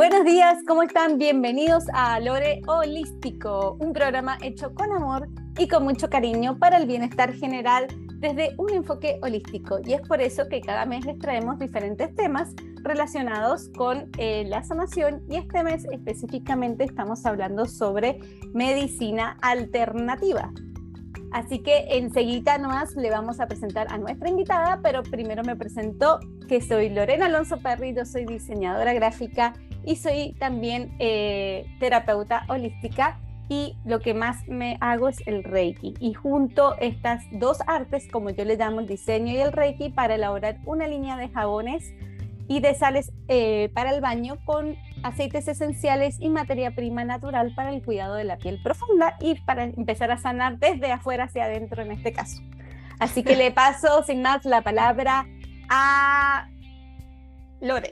Buenos días, ¿cómo están? Bienvenidos a Lore Holístico, un programa hecho con amor y con mucho cariño para el bienestar general desde un enfoque holístico. Y es por eso que cada mes les traemos diferentes temas relacionados con eh, la sanación y este mes específicamente estamos hablando sobre medicina alternativa. Así que enseguida nomás le vamos a presentar a nuestra invitada, pero primero me presento que soy Lorena Alonso Perrido, soy diseñadora gráfica y soy también eh, terapeuta holística y lo que más me hago es el Reiki. Y junto estas dos artes, como yo le llamo el diseño y el Reiki, para elaborar una línea de jabones y de sales eh, para el baño con aceites esenciales y materia prima natural para el cuidado de la piel profunda y para empezar a sanar desde afuera hacia adentro en este caso. Así que le paso sin más la palabra a Lore.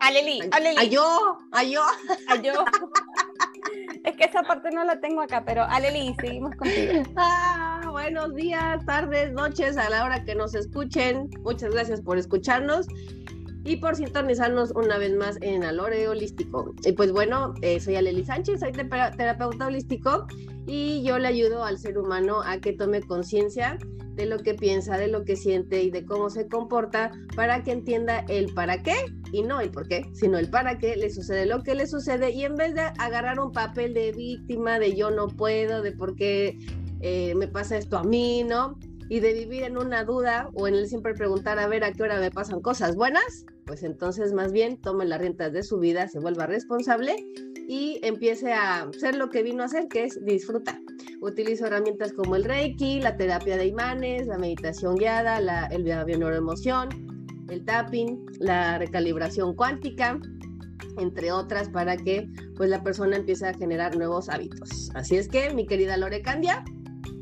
Aleli, Aleli. A yo, a yo. A yo. Es que esa parte no la tengo acá, pero Aleli, seguimos contigo. Ah, buenos días, tardes, noches, a la hora que nos escuchen. Muchas gracias por escucharnos y por sintonizarnos una vez más en Alore Holístico. Y pues bueno, eh, soy Aleli Sánchez, soy terapeuta holístico y yo le ayudo al ser humano a que tome conciencia de lo que piensa, de lo que siente y de cómo se comporta para que entienda el para qué y no el por qué, sino el para qué le sucede lo que le sucede y en vez de agarrar un papel de víctima, de yo no puedo, de por qué eh, me pasa esto a mí, ¿no? Y de vivir en una duda o en el siempre preguntar a ver a qué hora me pasan cosas buenas, pues entonces más bien tome las rentas de su vida, se vuelva responsable y empiece a ser lo que vino a hacer, que es disfrutar. Utilizo herramientas como el Reiki, la terapia de imanes, la meditación guiada, la, el neuroemoción, el tapping, la recalibración cuántica, entre otras, para que pues la persona empiece a generar nuevos hábitos. Así es que, mi querida Lore Candia,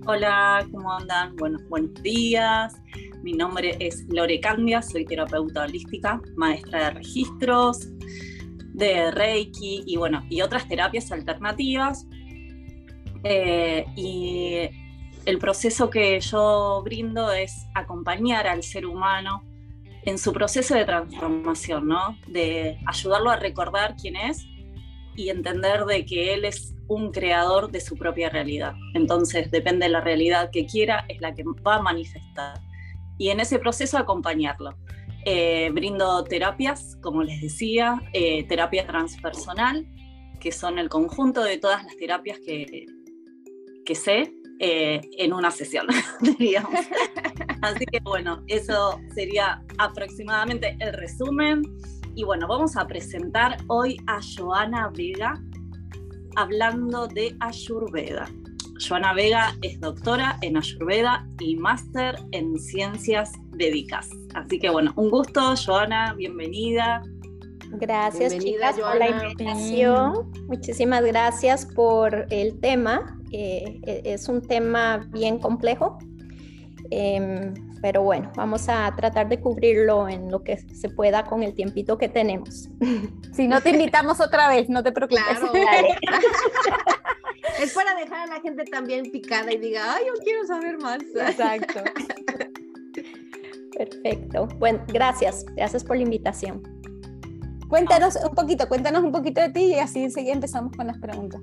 Hola, ¿cómo andan? Buenos, buenos días. Mi nombre es Lore Candia, soy terapeuta holística, maestra de registros, de Reiki y bueno, y otras terapias alternativas. Eh, y el proceso que yo brindo es acompañar al ser humano en su proceso de transformación, ¿no? De ayudarlo a recordar quién es y entender de que él es un creador de su propia realidad. Entonces, depende de la realidad que quiera, es la que va a manifestar. Y en ese proceso acompañarlo. Eh, brindo terapias, como les decía, eh, terapia transpersonal, que son el conjunto de todas las terapias que, que sé eh, en una sesión, diríamos. Así que bueno, eso sería aproximadamente el resumen. Y bueno, vamos a presentar hoy a Joana Vega, hablando de Ayurveda. Joana Vega es doctora en Ayurveda y máster en ciencias védicas. Así que bueno, un gusto, Joana, bienvenida. Gracias chicas por la invitación. Muchísimas gracias por el tema. Eh, e-, es un tema bien complejo. Em, pero bueno, vamos a tratar de cubrirlo en lo que se pueda con el tiempito que tenemos. Si no te invitamos otra vez, no te preocupes. es para dejar a la gente también picada y diga, ay, yo quiero saber más. Exacto. Perfecto. Bueno, gracias. Gracias por la invitación. Cuéntanos un poquito, cuéntanos un poquito de ti y así enseguida empezamos con las preguntas.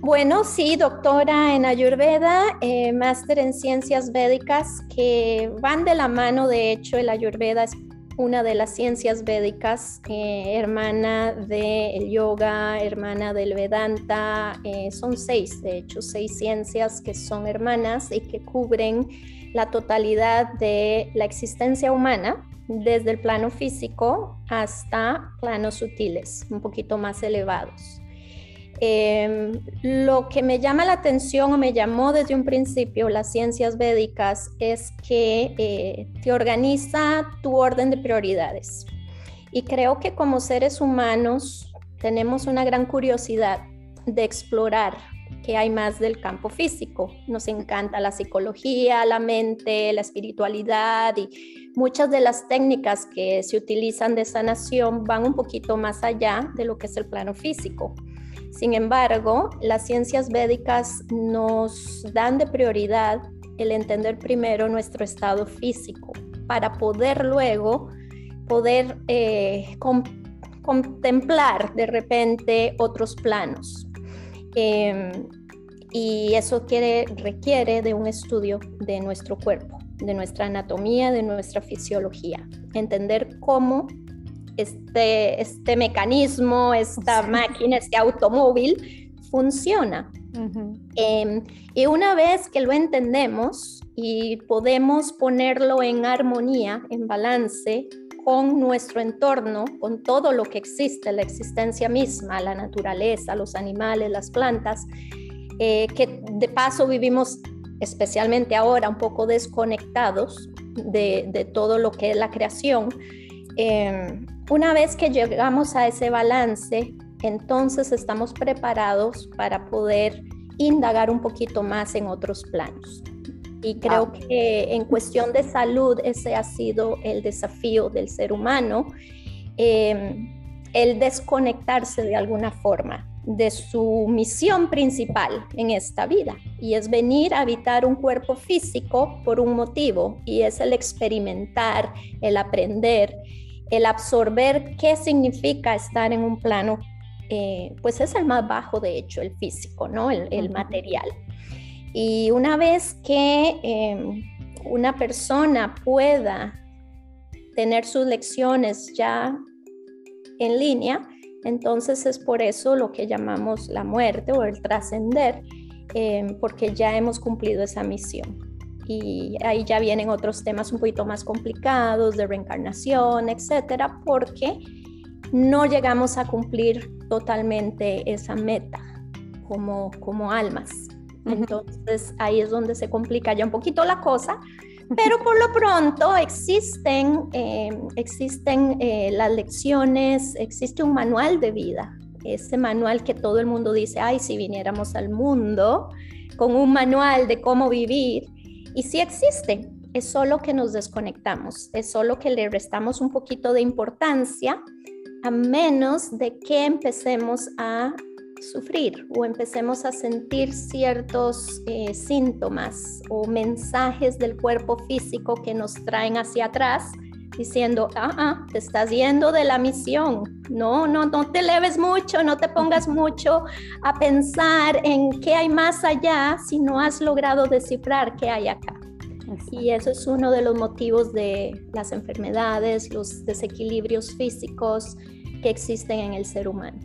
Bueno, sí, doctora en Ayurveda, eh, máster en ciencias védicas que van de la mano, de hecho, el Ayurveda es una de las ciencias védicas, eh, hermana del yoga, hermana del Vedanta, eh, son seis, de hecho, seis ciencias que son hermanas y que cubren la totalidad de la existencia humana, desde el plano físico hasta planos sutiles, un poquito más elevados. Em, lo que me llama la atención o me llamó desde un principio las ciencias védicas es que eh, te organiza tu orden de prioridades. Y creo que como seres humanos tenemos una gran curiosidad de explorar qué hay más del campo físico. Nos encanta la psicología, la mente, la espiritualidad y muchas de las técnicas que se utilizan de sanación van un poquito más allá de lo que es el plano físico. Sin embargo, las ciencias védicas nos dan de prioridad el entender primero nuestro estado físico para poder luego poder eh, contemplar de repente otros planos. Em, y eso quiere, requiere de un estudio de nuestro cuerpo, de nuestra anatomía, de nuestra fisiología. Entender cómo este, este mecanismo, esta máquina, este automóvil funciona. Em, y una vez que lo entendemos y podemos ponerlo en armonía, en balance con nuestro entorno, con todo lo que existe, la existencia misma, la naturaleza, los animales, las plantas, eh, que de paso vivimos especialmente ahora un poco desconectados de, todo lo que es la creación. Em, una vez que llegamos a ese balance, entonces estamos preparados para poder indagar un poquito más en otros planos. Y creo que en cuestión de salud ese ha sido el desafío del ser humano, em, el desconectarse de alguna forma de su misión principal en esta vida y es venir a habitar un cuerpo físico por un motivo y es el experimentar, el aprender, el absorber qué significa estar en un plano, eh, pues es el más bajo de hecho, el físico, ¿no? El, material. Y una vez que em, una persona pueda tener sus lecciones ya en línea, entonces es por eso lo que llamamos la muerte o el trascender, em, porque ya hemos cumplido esa misión. Y ahí ya vienen otros temas un poquito más complicados de reencarnación, etcétera, porque no llegamos a cumplir totalmente esa meta como, como almas. Entonces ahí es donde se complica ya un poquito la cosa, pero por lo pronto existen, eh, existen eh, las lecciones, existe un manual de vida, ese manual que todo el mundo dice, ay, si viniéramos al mundo con un manual de cómo vivir, y sí existe, es solo que nos desconectamos, es solo que le restamos un poquito de importancia a menos de que empecemos a sufrir o empecemos a sentir ciertos eh, síntomas o mensajes del cuerpo físico que nos traen hacia atrás diciendo, ah, ah, te estás yendo de la misión, no, no, no te leves mucho, no te pongas mucho a pensar en qué hay más allá si no has logrado descifrar qué hay acá. Y eso es uno de los motivos de las enfermedades, los desequilibrios físicos que existen en el ser humano.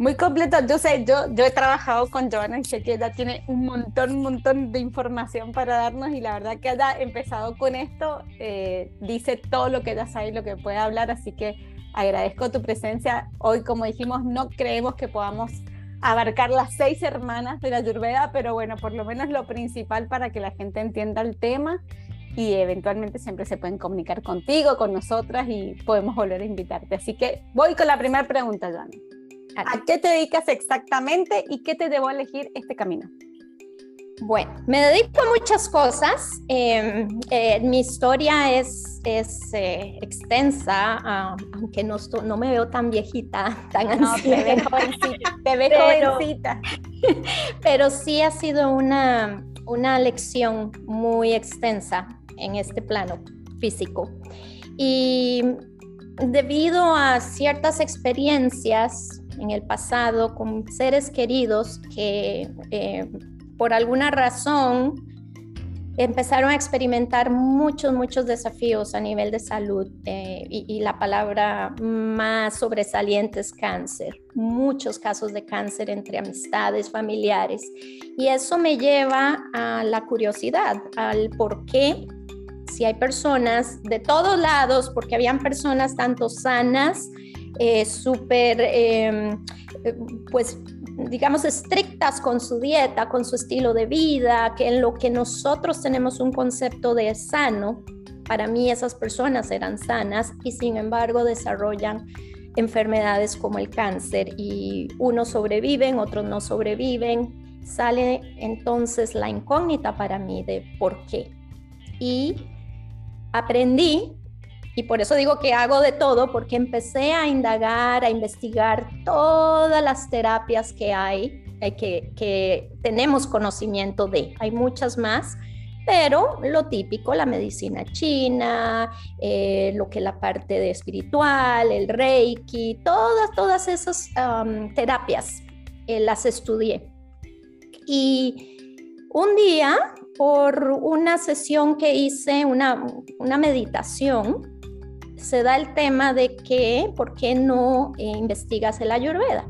Muy completo. Yo sé, yo, yo he trabajado con Joana y sé que ella tiene un montón, un montón de información para darnos y la verdad que haya empezado con esto eh, dice todo lo que ella sabe y lo que puede hablar, así que agradezco tu presencia. Hoy, como dijimos, no creemos que podamos abarcar las seis hermanas de la Ayurveda, pero bueno, por lo menos lo principal para que la gente entienda el tema y eventualmente siempre se pueden comunicar contigo, con nosotras y podemos volver a invitarte. Así que voy con la primera pregunta, Joana. ¿A qué te dedicas exactamente y qué te debo elegir este camino? Bueno, me dedico a muchas cosas. Em, eh, mi historia es, es eh, extensa, aunque no, no, me veo tan viejita, tan no, Te ves jovencita. Te ves pero, jovencita. pero sí ha sido una, una lección muy extensa en este plano físico. Y debido a ciertas experiencias en el pasado con seres queridos que eh, por alguna razón empezaron a experimentar muchos, muchos desafíos a nivel de salud eh, y, la palabra más sobresaliente es cáncer, muchos casos de cáncer entre amistades, familiares. Y eso me lleva a la curiosidad, al por qué si hay personas de todos lados, porque habían personas tanto sanas, eh, súper, em, eh, pues, digamos, estrictas con su dieta, con su estilo de vida, que en lo que nosotros tenemos un concepto de sano, para mí esas personas eran sanas y sin embargo desarrollan enfermedades como el cáncer y unos sobreviven, otros no sobreviven. Sale entonces la incógnita para mí de por qué. Y aprendí y por eso digo que hago de todo, porque empecé a indagar, a investigar todas las terapias que hay, eh, que, que tenemos conocimiento de. Hay muchas más, pero lo típico, la medicina china, eh, lo que la parte de espiritual, el reiki, todas, todas esas terapias eh, las estudié. Y un día, por una sesión que hice, una, una meditación, se da el tema de que, ¿por qué no eh, investigas el ayurveda?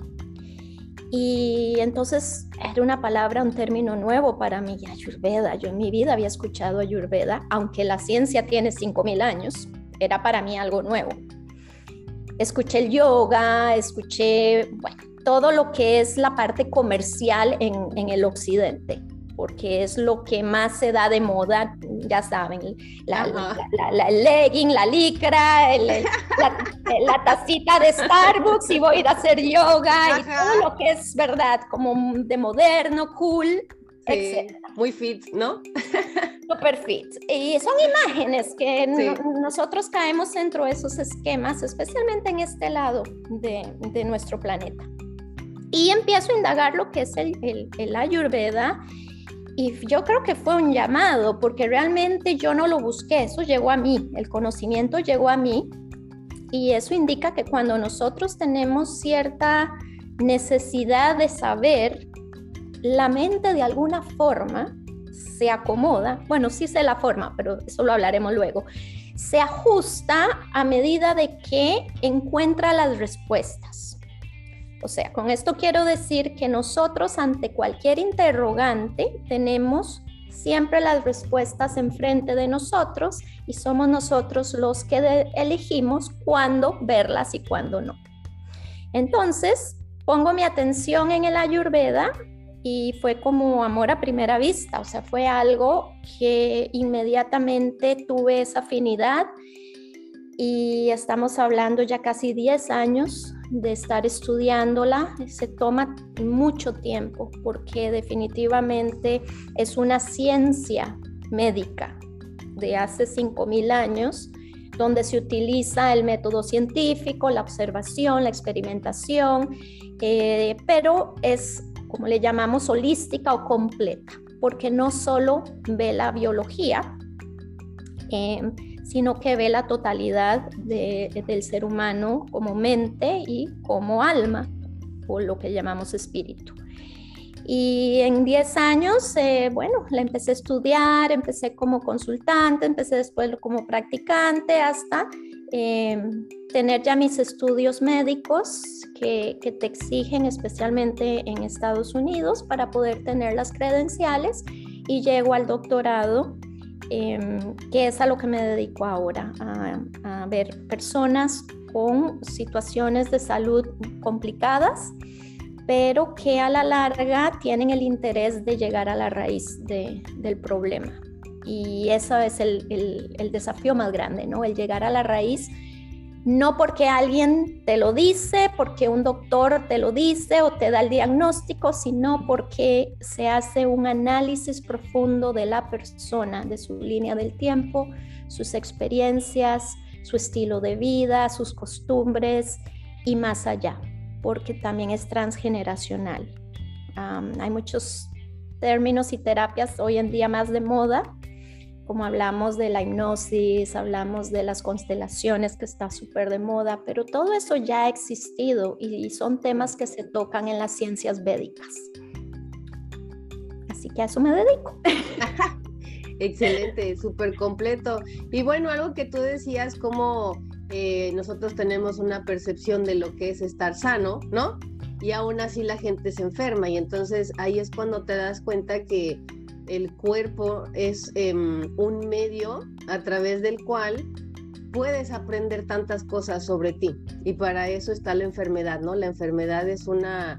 Y entonces era una palabra, un término nuevo para mí, ayurveda. Yo en mi vida había escuchado ayurveda, aunque la ciencia tiene 5.000 años, era para mí algo nuevo. Escuché el yoga, escuché, todo lo que es la parte comercial en el occidente porque es lo que más se da de moda, ya saben, la, el legging, la licra, la, tacita de Starbucks y voy a ir a hacer yoga y todo lo que es verdad, como de moderno, cool, etc. Muy fit, ¿no? Super fit. Y son imágenes que nosotros caemos dentro de esos esquemas, especialmente en este lado de, de nuestro planeta. Y empiezo a indagar lo que es el, el, el Ayurveda y yo creo que fue un llamado, porque realmente yo no lo busqué, eso llegó a mí, el conocimiento llegó a mí. Y eso indica que cuando nosotros tenemos cierta necesidad de saber, la mente de alguna forma se acomoda, bueno, sí sé la forma, pero eso lo hablaremos luego, se ajusta a medida de que encuentra las respuestas. O sea, con esto quiero decir que nosotros ante cualquier interrogante tenemos siempre las respuestas enfrente de nosotros y somos nosotros los que elegimos cuándo verlas y cuándo no. Entonces, pongo mi atención en el ayurveda y fue como amor a primera vista, o sea, fue algo que inmediatamente tuve esa afinidad y estamos hablando ya casi 10 años de estar estudiándola. Se toma mucho tiempo porque definitivamente es una ciencia médica de hace 5.000 años donde se utiliza el método científico, la observación, la experimentación, eh, pero es, como le llamamos, holística o completa, porque no solo ve la biología, eh, sino que ve la totalidad del ser humano como mente y como alma, o lo que llamamos espíritu. Y en 10 años, eh, bueno, la empecé a estudiar, empecé como consultante, empecé después como practicante, hasta eh, tener ya mis estudios médicos que, que, te exigen especialmente en Estados Unidos para poder tener las credenciales y llego al doctorado Em, que es a lo que me dedico ahora, a, ver personas con situaciones de salud complicadas, pero que a la larga tienen el interés de llegar a la raíz del problema. Y eso es el, el, desafío más grande, ¿no? El llegar a la raíz no porque alguien te lo dice, porque un doctor te lo dice o te da el diagnóstico, sino porque se hace un análisis profundo de la persona, de su línea del tiempo, sus experiencias, su estilo de vida, sus costumbres y más allá, porque también es transgeneracional. hay muchos términos y terapias hoy en día más de moda como hablamos de la hipnosis, hablamos de las constelaciones que está súper de moda, pero todo eso ya ha existido y son temas que se tocan en las ciencias védicas. Así que a eso me dedico. Excelente, súper completo. Y bueno, algo que tú decías, como eh, nosotros tenemos una percepción de lo que es estar sano, ¿no? Y aún así la gente se enferma y entonces ahí es cuando te das cuenta que el cuerpo es em, un medio a través del cual puedes aprender tantas cosas sobre ti. Y para eso está la enfermedad, ¿no? La enfermedad es una,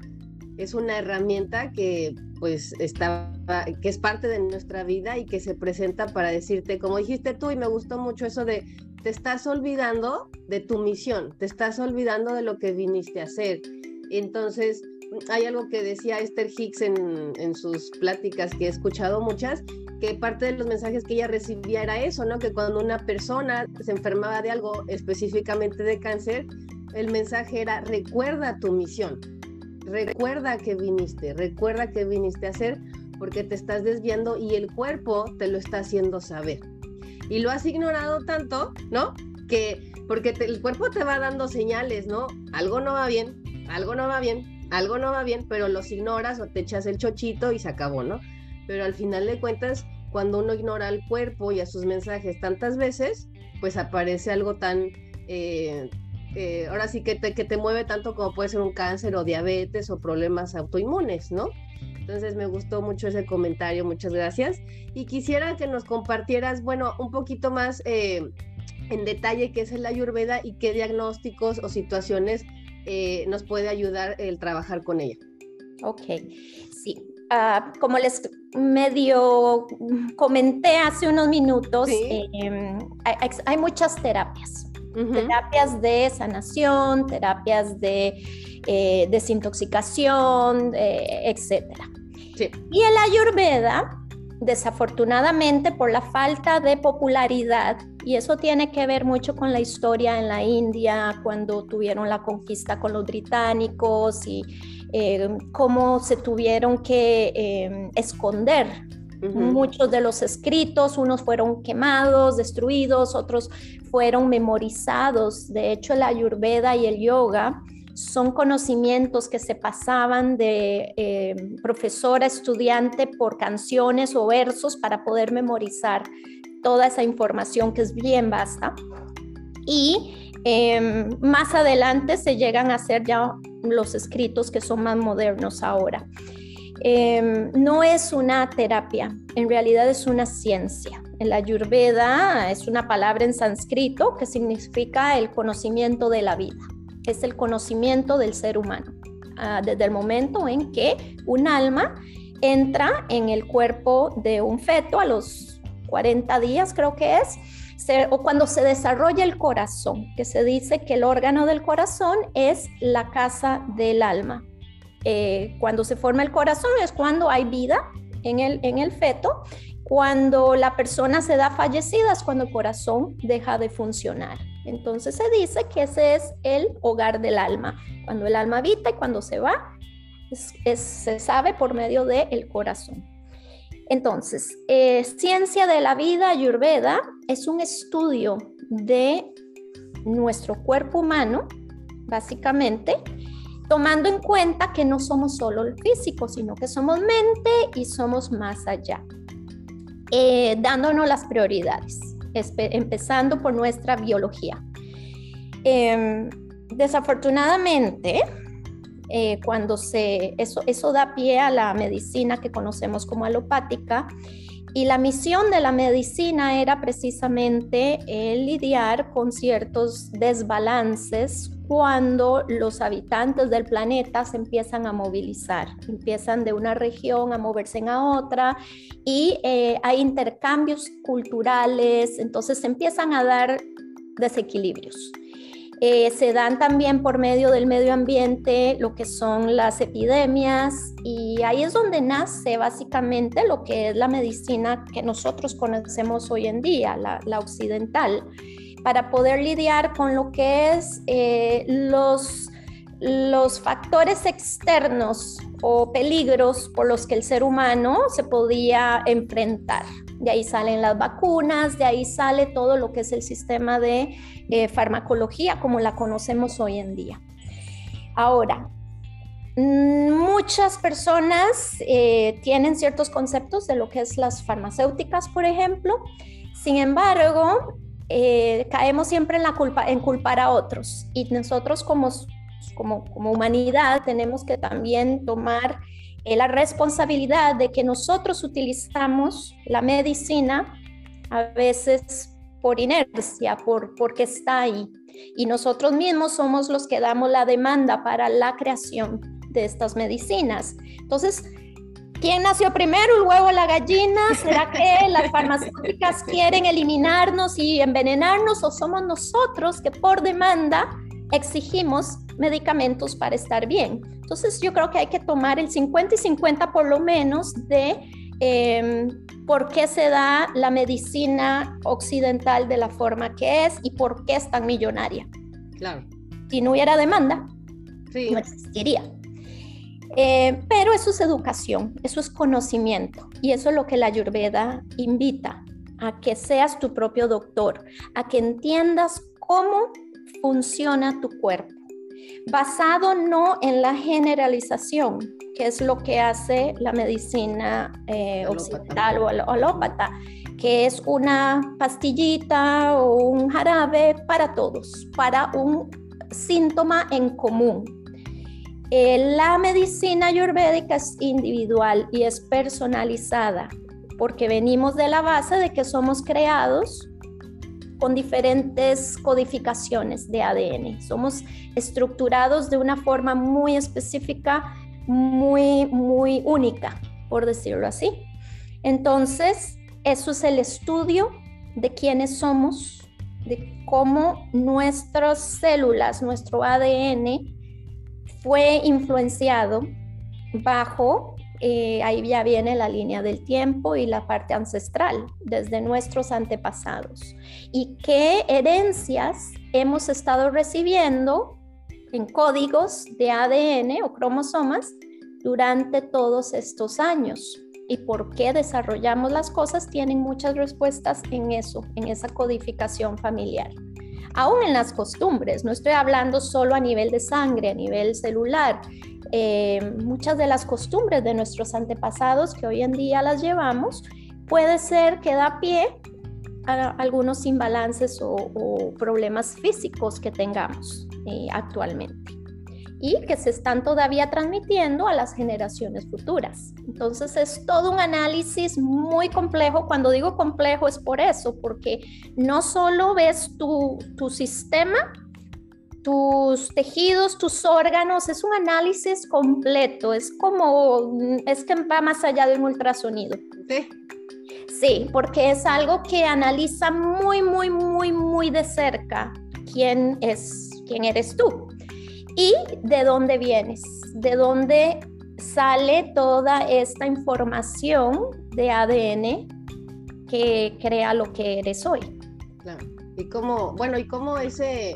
es una herramienta que pues está, que es parte de nuestra vida y que se presenta para decirte, como dijiste tú, y me gustó mucho eso de, te estás olvidando de tu misión, te estás olvidando de lo que viniste a hacer. Entonces, hay algo que decía Esther Hicks en, sus pláticas, que he escuchado muchas, que parte de los mensajes que ella recibía era eso, ¿no? Que cuando una persona se enfermaba de algo, específicamente de cáncer, el mensaje era, recuerda tu misión, recuerda que viniste, recuerda que viniste a hacer, porque te estás desviando y el cuerpo te lo está haciendo saber. Y lo has ignorado tanto, ¿no? Que porque el cuerpo te va dando señales, ¿no? Algo no va bien, algo no va bien, algo no va bien, pero los ignoras o te echas el chochito y se acabó, ¿no? Pero al final de cuentas, cuando uno ignora al cuerpo y a sus mensajes tantas veces, pues aparece algo tan, eh, eh, ahora sí que te, que te mueve tanto como puede ser un cáncer o diabetes o problemas autoinmunes, ¿no? Entonces me gustó mucho ese comentario, muchas gracias. Y quisiera que nos compartieras, bueno, un poquito más eh, en detalle qué es el ayurveda y qué diagnósticos o situaciones nos puede ayudar el trabajar con ella. Ok, sí. Ah, como les medio comenté hace unos minutos, em, hay, muchas terapias. Terapias de sanación, terapias de eh, desintoxicación, eh, etc. Y el ayurveda, desafortunadamente por la falta de popularidad, y eso tiene que ver mucho con la historia en la India, cuando tuvieron la conquista con los británicos y eh, cómo se tuvieron que eh, esconder muchos de los escritos, unos fueron quemados, destruidos, otros fueron memorizados. De hecho, la ayurveda y el yoga son conocimientos que se pasaban de eh, profesor a estudiante por canciones o versos para poder memorizar toda esa información que es bien vasta. Y em, más adelante se llegan a hacer ya los escritos que son más modernos ahora. Em, no es una terapia, en realidad es una ciencia. La ayurveda es una palabra en sánscrito que significa el conocimiento de la vida, es el conocimiento del ser humano. Ah, desde el momento en que un alma entra en el cuerpo de un feto a los 40 días creo que es, o cuando se desarrolla el corazón, que se dice que el órgano del corazón es la casa del alma. Eh, cuando se forma el corazón es cuando hay vida en el, en el feto. Cuando la persona se da fallecida es cuando el corazón deja de funcionar. Entonces se dice que ese es el hogar del alma. Cuando el alma habita y cuando se va, se sabe por medio del corazón. Entonces, eh, ciencia de la vida ayurveda es un estudio de nuestro cuerpo humano, básicamente, tomando en cuenta que no somos solo el físico, sino que somos mente y somos más allá, eh, dándonos las prioridades, empezando por nuestra biología. Em, desafortunadamente, eh, cuando se, eso, da pie a la medicina que conocemos como alopática. Y la misión de la medicina era precisamente lidiar con ciertos desbalances cuando los habitantes del planeta se empiezan a movilizar, empiezan de una región a moverse a otra y eh, hay intercambios culturales, entonces se empiezan a dar desequilibrios. Eh, se dan también por medio del medio ambiente lo que son las epidemias y ahí es donde nace básicamente lo que es la medicina que nosotros conocemos hoy en día, la, occidental, para poder lidiar con lo que es eh, los, los factores externos o peligros por los que el ser humano se podía enfrentar de ahí salen las vacunas, de ahí sale todo lo que es el sistema de eh, farmacología como la conocemos hoy en día. Ahora, muchas personas eh, tienen ciertos conceptos de lo que es las farmacéuticas, por ejemplo, sin embargo, eh, caemos siempre en la culpa, en culpar a otros y nosotros como, humanidad tenemos que también tomar la responsabilidad de que nosotros utilizamos la medicina a veces por inercia, por, porque está ahí. Y nosotros mismos somos los que damos la demanda para la creación de estas medicinas. Entonces, ¿quién nació primero, el huevo o la gallina? ¿Será que las farmacéuticas quieren eliminarnos y envenenarnos o somos nosotros que por demanda exigimos medicamentos para estar bien. Entonces yo creo que hay que tomar el 50 y 50 por lo menos de em, por qué se da la medicina occidental de la forma que es y por qué es tan millonaria. Claro. Si no hubiera demanda, no existiría. Eh, pero eso es educación, eso es conocimiento y eso es lo que la Ayurveda invita, a que seas tu propio doctor, a que entiendas cómo funciona tu cuerpo, basado no en la generalización, que es lo que hace la medicina eh, occidental o alópata, que es una pastillita o un jarabe para todos, para un síntoma en común. Eh, la medicina ayurvédica es individual y es personalizada porque venimos de la base de que somos creados con diferentes codificaciones de ADN. Somos estructurados de una forma muy específica, muy, muy única, por decirlo así. Entonces, eso es el estudio de quiénes somos, de cómo nuestras células, nuestro ADN fue influenciado bajo, eh, ahí ya viene la línea del tiempo y la parte ancestral, desde nuestros antepasados. Y qué herencias hemos estado recibiendo en códigos de ADN o cromosomas durante todos estos años y por qué desarrollamos las cosas tienen muchas respuestas en eso, en esa codificación familiar. Aún en las costumbres, no estoy hablando solo a nivel de sangre, a nivel celular. Eh, muchas de las costumbres de nuestros antepasados que hoy en día las llevamos, puede ser que da pie a algunos imbalances o, problemas físicos que tengamos eh, actualmente y que se están todavía transmitiendo a las generaciones futuras. Entonces es todo un análisis muy complejo. Cuando digo complejo es por eso, porque no solo ves tu, tu sistema, tus tejidos, tus órganos, es un análisis completo, es como, es que va más allá de un ultrasonido. Sí. Sí, porque es algo que analiza muy, muy, muy, muy de cerca quién es, quién eres tú y de dónde vienes, de dónde sale toda esta información de ADN que crea lo que eres hoy. Claro. Y cómo, bueno, y cómo ese,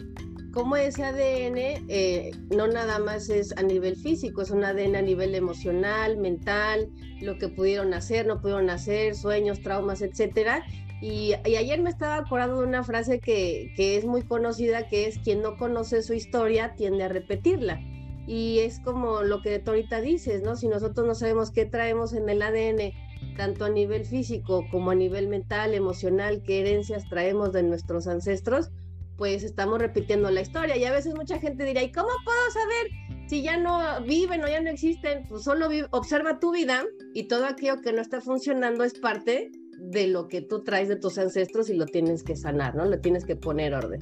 ese ADN eh, no nada más es a nivel físico, es un ADN a nivel emocional, mental, lo que pudieron hacer, no pudieron hacer, sueños, traumas, etcétera. Y, ayer me estaba acordando de una frase que, que, es muy conocida, que es quien no conoce su historia tiende a repetirla. Y es como lo que tú ahorita dices, ¿no? Si nosotros no sabemos qué traemos en el ADN, tanto a nivel físico como a nivel mental, emocional, qué herencias traemos de nuestros ancestros, pues estamos repitiendo la historia. Y a veces mucha gente dirá, ¿y cómo puedo saber si ya no viven o ya no existen? Pues solo observa tu vida y todo aquello que no está funcionando es parte de lo que tú traes de tus ancestros y lo tienes que sanar, ¿no? Lo tienes que poner orden.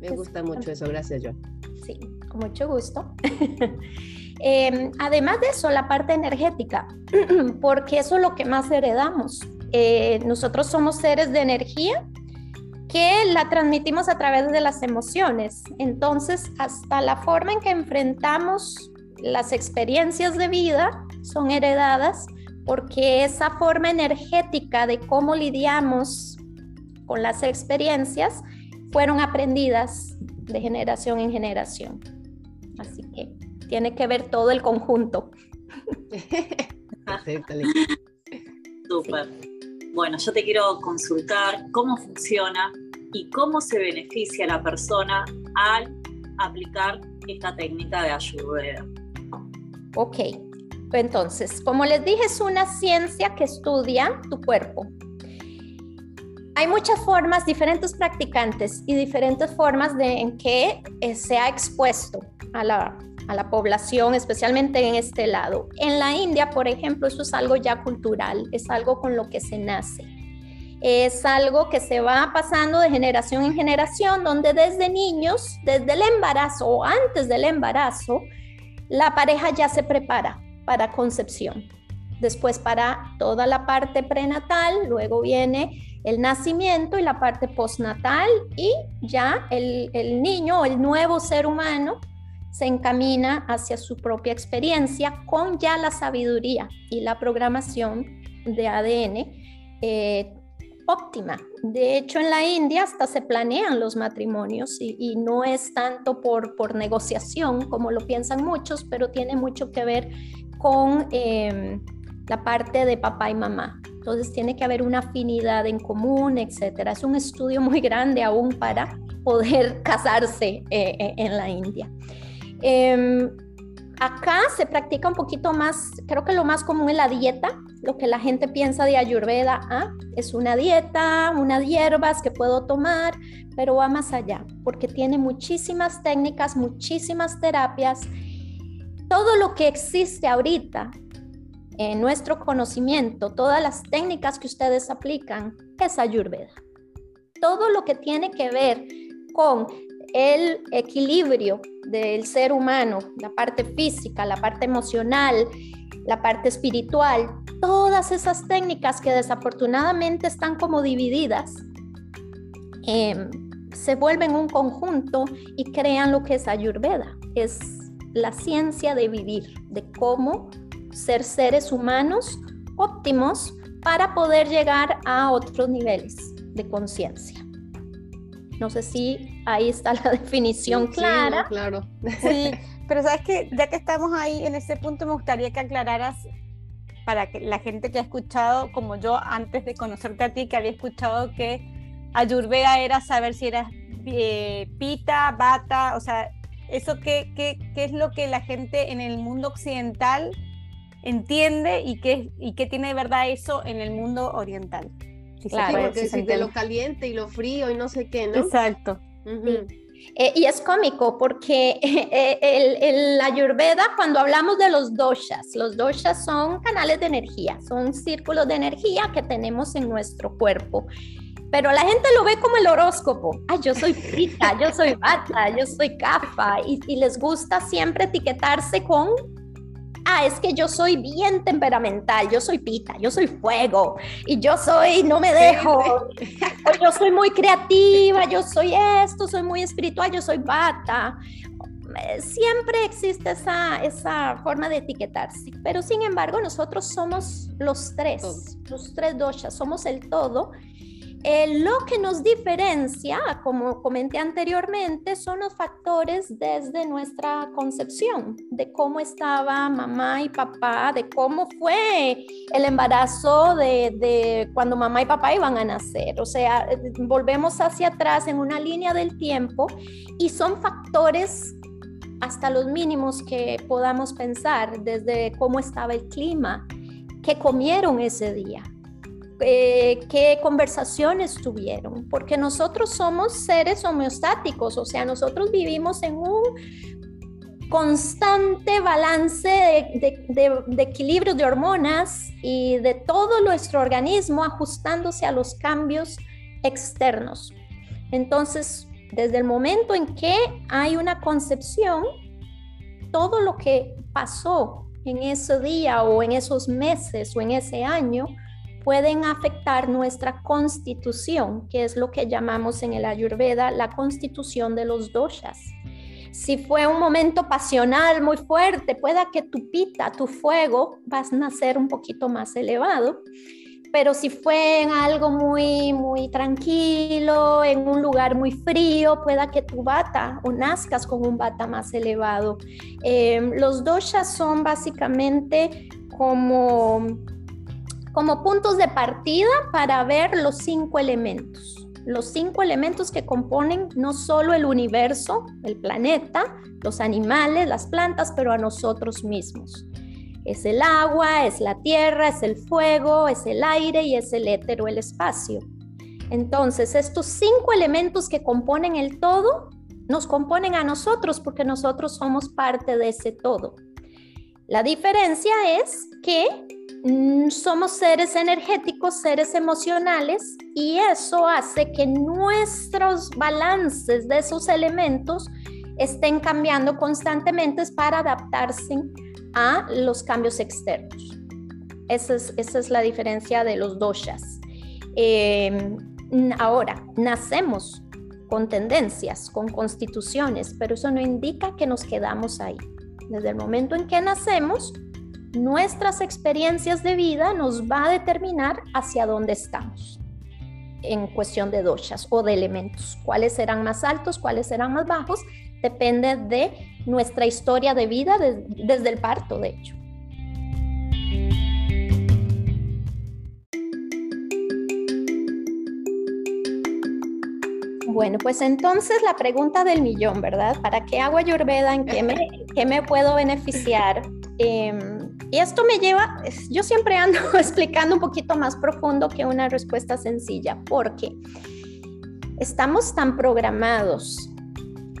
Me gusta mucho eso, gracias, Joan. Sí, con mucho gusto. Em, además de eso, la parte energética, porque eso es lo que más heredamos. Eh, nosotros somos seres de energía que la transmitimos a través de las emociones. Entonces, hasta la forma en que enfrentamos las experiencias de vida son heredadas porque esa forma energética de cómo lidiamos con las experiencias fueron aprendidas de generación en generación. Así que tiene que ver todo el conjunto. Súper. Bueno, yo te quiero consultar cómo funciona y cómo se beneficia la persona al aplicar esta técnica de ayurveda. Ok, entonces, como les dije, es una ciencia que estudia tu cuerpo. Hay muchas formas, diferentes practicantes y diferentes formas de en que eh, se ha expuesto a la, a la población, especialmente en este lado. En la India, por ejemplo, eso es algo ya cultural, es algo con lo que se nace. Es algo que se va pasando de generación en generación, donde desde niños, desde el embarazo o antes del embarazo, la pareja ya se prepara para concepción. Después para toda la parte prenatal, luego viene el nacimiento y la parte postnatal y ya el, niño el nuevo ser humano se encamina hacia su propia experiencia con ya la sabiduría y la programación de ADN eh, óptima. De hecho, en la India hasta se planean los matrimonios y, y, no es tanto por, por negociación como lo piensan muchos, pero tiene mucho que ver con em, la parte de papá y mamá. Entonces tiene que haber una afinidad en común, etcétera. Es un estudio muy grande aún para poder casarse eh, eh, en la India. Em, acá se practica un poquito más, creo que lo más común es la dieta, lo que la gente piensa de Ayurveda, ¿ah? es una dieta, unas hierbas que puedo tomar, pero va más allá, porque tiene muchísimas técnicas, muchísimas terapias. Todo lo que existe ahorita en nuestro conocimiento, todas las técnicas que ustedes aplican, es Ayurveda. Todo lo que tiene que ver con el equilibrio del ser humano, la parte física, la parte emocional, la parte espiritual, todas esas técnicas que desafortunadamente están como divididas, em, se vuelven un conjunto y crean lo que es Ayurveda. Es la ciencia de vivir, de cómo ser seres humanos óptimos para poder llegar a otros niveles de conciencia. No sé si ahí está la definición clara. claro. Sí, pero sabes que ya que estamos ahí en ese punto, me gustaría que aclararas para que la gente que ha escuchado, como yo antes de conocerte a ti, que había escuchado que Ayurveda era saber si eras eh, pita, bata, o sea, eso qué, qué, qué es lo que la gente en el mundo occidental entiende y qué, y qué tiene de verdad eso en el mundo oriental claro, porque si de lo caliente y lo frío y no sé qué, ¿no? Exacto. Eh, y es cómico porque eh, el, el, la Ayurveda, cuando hablamos de los doshas, los doshas son canales de energía, son círculos de energía que tenemos en nuestro cuerpo. Pero la gente lo ve como el horóscopo. Ay, yo soy pita, yo soy bata, yo soy kafa. Y, y les gusta siempre etiquetarse con ah, es que yo soy bien temperamental, yo soy pita, yo soy fuego y yo soy, no me dejo, o yo soy muy creativa, yo soy esto, soy muy espiritual, yo soy bata. Siempre existe esa, esa forma de etiquetarse, pero sin embargo nosotros somos los tres, los tres doshas, somos el todo eh, lo que nos diferencia, como comenté anteriormente, son los factores desde nuestra concepción, de cómo estaba mamá y papá, de cómo fue el embarazo de, de cuando mamá y papá iban a nacer. O sea, eh, volvemos hacia atrás en una línea del tiempo y son factores hasta los mínimos que podamos pensar, desde cómo estaba el clima, qué comieron ese día, eh, qué conversaciones tuvieron, porque nosotros somos seres homeostáticos, o sea, nosotros vivimos en un constante balance de, de, equilibrio de hormonas y de todo nuestro organismo ajustándose a los cambios externos. Entonces, desde el momento en que hay una concepción, todo lo que pasó en ese día o en esos meses o en ese año pueden afectar nuestra constitución, que es lo que llamamos en el Ayurveda la constitución de los doshas. Si fue un momento pasional muy fuerte, pueda que tu pita, tu fuego, vas a nacer un poquito más elevado. Pero si fue en algo muy, muy tranquilo, en un lugar muy frío, pueda que tu bata o nazcas con un bata más elevado. Eh, los doshas son básicamente como como puntos de partida para ver los cinco elementos. Los cinco elementos que componen no solo el universo, el planeta, los animales, las plantas, pero a nosotros mismos. Es el agua, es la tierra, es el fuego, es el aire y es el éter o el espacio. Entonces, estos cinco elementos que componen el todo nos componen a nosotros porque nosotros somos parte de ese todo. La diferencia es que somos seres energéticos, seres emocionales, y eso hace que nuestros balances de esos elementos estén cambiando constantemente para adaptarse a los cambios externos. Esa es, la diferencia de los doshas. Em, ahora, nacemos con tendencias, con constituciones, pero eso no indica que nos quedamos ahí. Desde el momento en que nacemos, nuestras experiencias de vida nos va a determinar hacia dónde estamos en cuestión de doshas o de elementos. ¿Cuáles serán más altos? ¿Cuáles serán más bajos? Depende de nuestra historia de vida desde el parto, de hecho. Bueno, pues entonces la pregunta del millón, ¿verdad? ¿Para qué hago ayurveda? ¿En qué me, qué me puedo beneficiar? Em, y esto me lleva, yo siempre ando explicando un poquito más profundo que una respuesta sencilla, porque estamos tan programados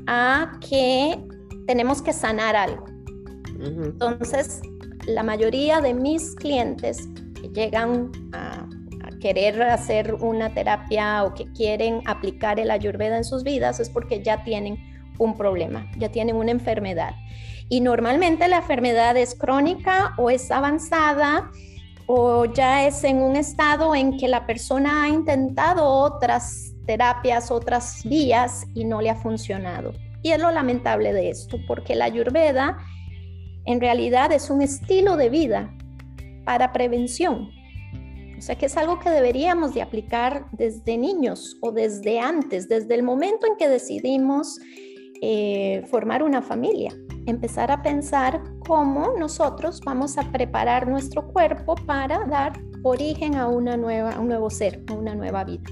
a que tenemos que sanar algo. Entonces, la mayoría de mis clientes que llegan a, querer hacer una terapia o que quieren aplicar el ayurveda en sus vidas es porque ya tienen un problema, ya tienen una enfermedad. Y normalmente la enfermedad es crónica o es avanzada o ya es en un estado en que la persona ha intentado otras terapias, otras vías y no le ha funcionado. Y es lo lamentable de esto, porque la ayurveda en realidad es un estilo de vida para prevención. O sea que es algo que deberíamos de aplicar desde niños o desde antes, desde el momento en que decidimos eh, formar una familia. Empezar a pensar cómo nosotros vamos a preparar nuestro cuerpo para dar origen a una nueva, a un nuevo ser, a una nueva vida.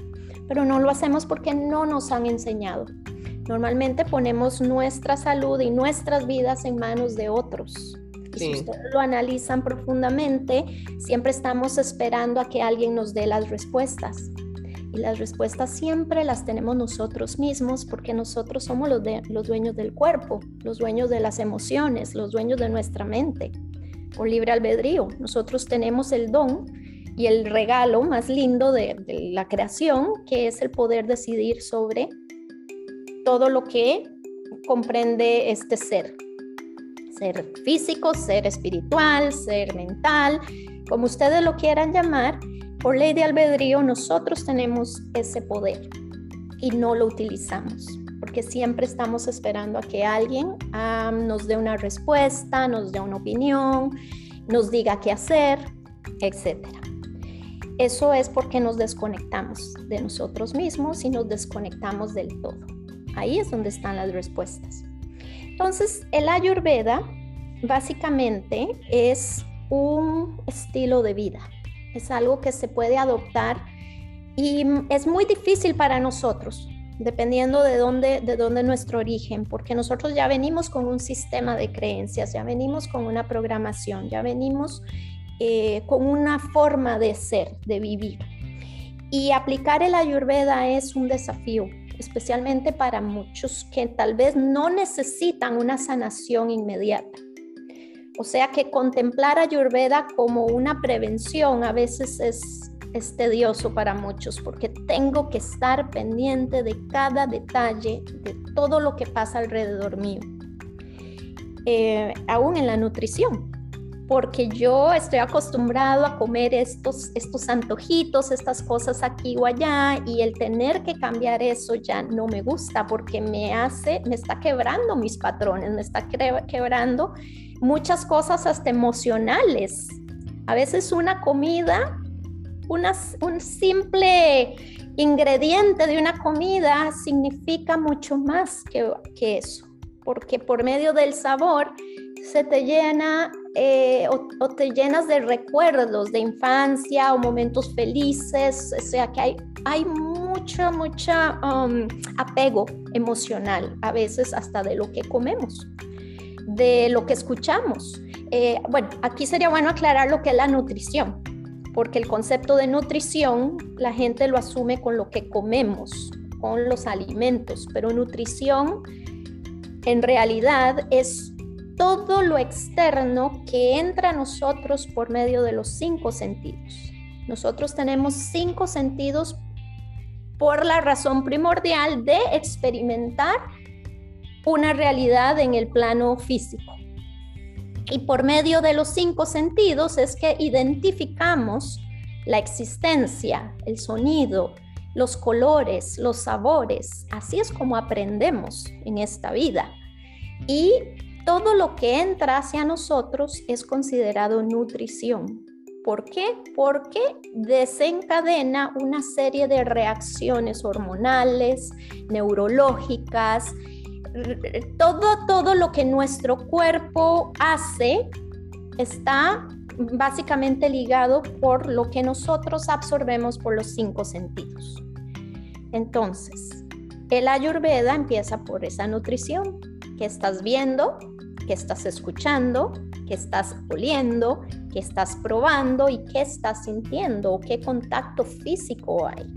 Pero no lo hacemos porque no nos han enseñado. Normalmente ponemos nuestra salud y nuestras vidas en manos de otros. Y si ustedes lo analizan profundamente, siempre estamos esperando a que alguien nos dé las respuestas. Y las respuestas siempre las tenemos nosotros mismos porque nosotros somos los, los dueños del cuerpo, los dueños de las emociones, los dueños de nuestra mente. Por libre albedrío, nosotros tenemos el don y el regalo más lindo de, de la creación, que es el poder decidir sobre todo lo que comprende este ser. Ser físico, ser espiritual, ser mental, como ustedes lo quieran llamar, por ley de albedrío nosotros tenemos ese poder y no lo utilizamos, porque siempre estamos esperando a que alguien nos dé una respuesta, nos dé una opinión, nos diga qué hacer, etc. Eso es porque nos desconectamos de nosotros mismos y nos desconectamos del todo. Ahí es donde están las respuestas. Entonces, el ayurveda básicamente es un estilo de vida, es algo que se puede adoptar y es muy difícil para nosotros, dependiendo de dónde, de dónde nuestro origen, porque nosotros ya venimos con un sistema de creencias, ya venimos con una programación, ya venimos eh, con una forma de ser, de vivir. Y aplicar el ayurveda es un desafío, especialmente para muchos que tal vez no necesitan una sanación inmediata. O sea que contemplar Ayurveda como una prevención a veces es, tedioso para muchos porque tengo que estar pendiente de cada detalle, de todo lo que pasa alrededor mío. Eh, aún en la nutrición, porque yo estoy acostumbrado a comer estos, estos antojitos, estas cosas aquí o allá, y el tener que cambiar eso ya no me gusta porque me hace, me está quebrando mis patrones, me está quebrando muchas cosas hasta emocionales. A veces una comida, un simple ingrediente de una comida significa mucho más que, que eso, porque por medio del sabor se te llena eh, o, te llenas de recuerdos de infancia o momentos felices, o sea que hay, hay mucho, mucho um, apego emocional, a veces hasta de lo que comemos, de lo que escuchamos. Eh, bueno, aquí sería bueno aclarar lo que es la nutrición, porque el concepto de nutrición la gente lo asume con lo que comemos, con los alimentos, pero nutrición en realidad es todo lo externo que entra a nosotros por medio de los cinco sentidos. Nosotros tenemos cinco sentidos por la razón primordial de experimentar una realidad en el plano físico. Y por medio de los cinco sentidos es que identificamos la existencia, el sonido, los colores, los sabores. Así es como aprendemos en esta vida. Y todo lo que entra hacia nosotros es considerado nutrición. ¿Por qué? Porque desencadena una serie de reacciones hormonales, neurológicas, todo, todo lo que nuestro cuerpo hace está básicamente ligado por lo que nosotros absorbemos por los cinco sentidos. Entonces, el ayurveda empieza por esa nutrición que estás viendo, que estás escuchando, que estás oliendo, que estás probando y qué estás sintiendo, qué contacto físico hay.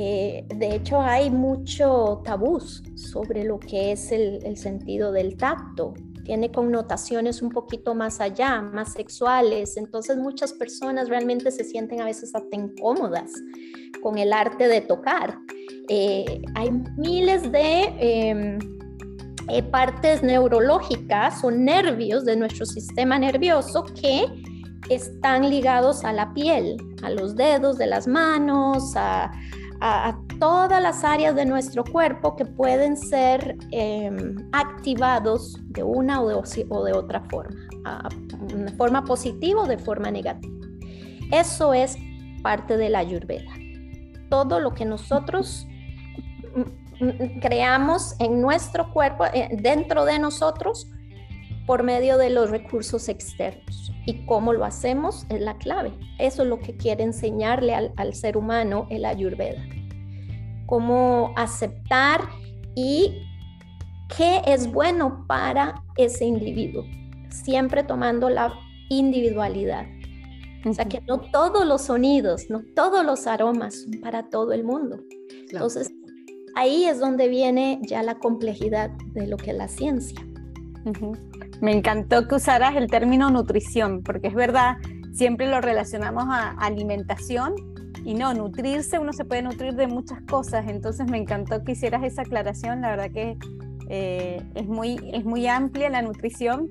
Eh, de hecho, hay mucho tabús sobre lo que es el, sentido del tacto. Tiene connotaciones un poquito más allá, más sexuales. Entonces muchas personas realmente se sienten a veces hasta incómodas con el arte de tocar. Eh, hay miles de em, eh, partes neurológicas o nervios de nuestro sistema nervioso que están ligados a la piel, a los dedos de las manos, a, a, todas las áreas de nuestro cuerpo que pueden ser em, activados de una o de, otra forma, de forma positiva o de forma negativa. Eso es parte de la ayurveda. Todo lo que nosotros creamos en nuestro cuerpo, eh, dentro de nosotros, por medio de los recursos externos. Y cómo lo hacemos es la clave. Eso es lo que quiere enseñarle al, ser humano el ayurveda. Cómo aceptar y qué es bueno para ese individuo, siempre tomando la individualidad. O sea, que no todos los sonidos, no todos los aromas son para todo el mundo. Entonces, ahí es donde viene ya la complejidad de lo que es la ciencia. Me encantó que usaras el término nutrición, porque es verdad, siempre lo relacionamos a alimentación y no, nutrirse, uno se puede nutrir de muchas cosas, entonces me encantó que hicieras esa aclaración, la verdad que eh, es, muy, es muy amplia la nutrición.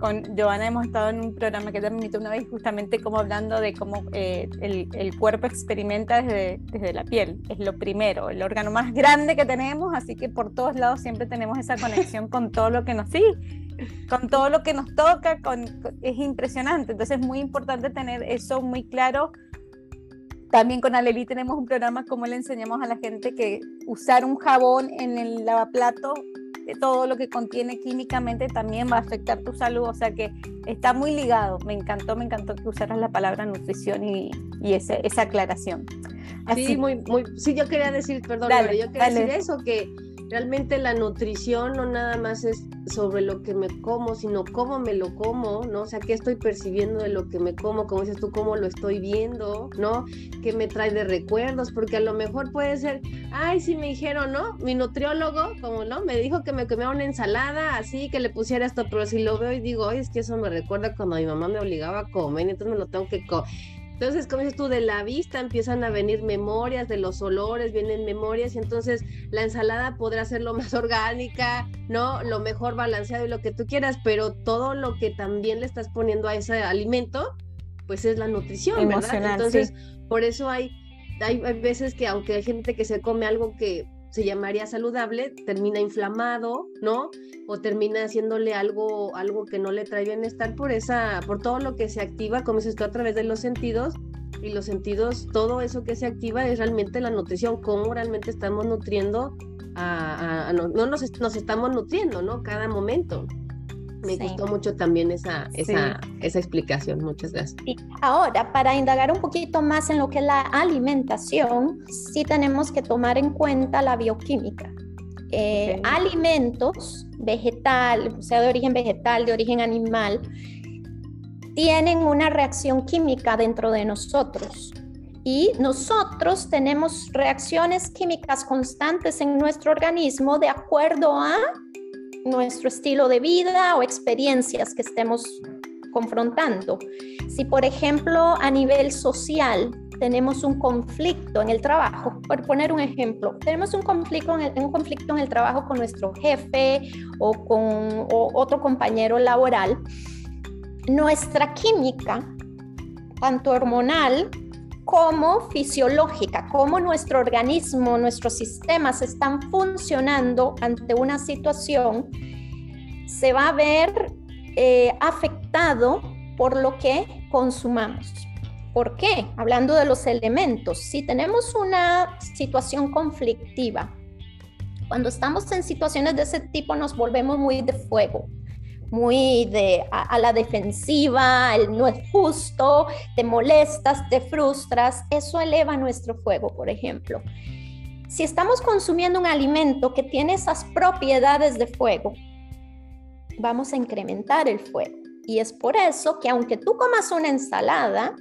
Con Joana hemos estado en un programa que te invité una vez justamente como hablando de cómo eh, el, el, cuerpo experimenta desde, desde la piel, es lo primero, el órgano más grande que tenemos, así que por todos lados siempre tenemos esa conexión con todo lo que nos sigue con todo lo que nos toca, con, es impresionante. Entonces es muy importante tener eso muy claro. También con Aleli tenemos un programa como le enseñamos a la gente que usar un jabón en el lavaplato, de todo lo que contiene químicamente también va a afectar tu salud. O sea que está muy ligado. Me encantó, me encantó que usaras la palabra nutrición y, y ese, esa aclaración. Así, sí, muy, muy, sí, yo quería decir, perdón, yo quería decir eso, que realmente la nutrición no nada más es sobre lo que me como, sino cómo me lo como, ¿no? O sea, qué estoy percibiendo de lo que me como, como dices tú, cómo lo estoy viendo, ¿no? ¿Qué me trae de recuerdos? Porque a lo mejor puede ser, ay, sí me dijeron, ¿no? Mi nutriólogo, como, ¿no? Me dijo que me comía una ensalada, así, que le pusiera esto, pero si lo veo y digo, ay, es que eso me recuerda cuando mi mamá me obligaba a comer, entonces me lo tengo que comer entonces, como dices tú, de la vista empiezan a venir memorias, de los olores vienen memorias, y entonces la ensalada podrá ser lo más orgánica, ¿no? Lo mejor balanceado y lo que tú quieras, pero todo lo que también le estás poniendo a ese alimento, pues es la nutrición, ¿verdad? Entonces, por eso hay, hay, hay veces que aunque hay gente que se come algo que se llamaría saludable, termina inflamado, ¿no? O termina haciéndole algo, algo que no le trae bienestar por esa, por todo lo que se activa, como dices tú, a través de los sentidos. Y los sentidos, todo eso que se activa es realmente la nutrición, cómo realmente estamos nutriendo a, no, nos, nos estamos nutriendo, ¿no? Cada momento. Me gustó mucho también esa, esa, esa, explicación. Muchas gracias. Ahora, para indagar un poquito más en lo que es la alimentación, sí tenemos que tomar en cuenta la bioquímica. Eh, alimentos vegetal, sea de origen vegetal, de origen animal, tienen una reacción química dentro de nosotros. Y nosotros tenemos reacciones químicas constantes en nuestro organismo de acuerdo a nuestro estilo de vida o experiencias que estemos confrontando. Si, por ejemplo, a nivel social tenemos un conflicto en el trabajo, por poner un ejemplo, tenemos un conflicto en el, un conflicto en el trabajo con nuestro jefe o con otro compañero laboral, nuestra química, tanto hormonal como fisiológica, cómo nuestro organismo, nuestros sistemas están funcionando ante una situación, se va a ver eh, afectado por lo que consumamos. ¿Por qué? Hablando de los elementos, si tenemos una situación conflictiva, cuando estamos en situaciones de ese tipo nos volvemos muy de fuego, muy de, a, la defensiva, el no es justo, te molestas, te frustras, eso eleva nuestro fuego, por ejemplo. si estamos consumiendo un alimento que tiene esas propiedades de fuego, vamos a incrementar el fuego. Y es por eso que aunque tú comas una ensalada,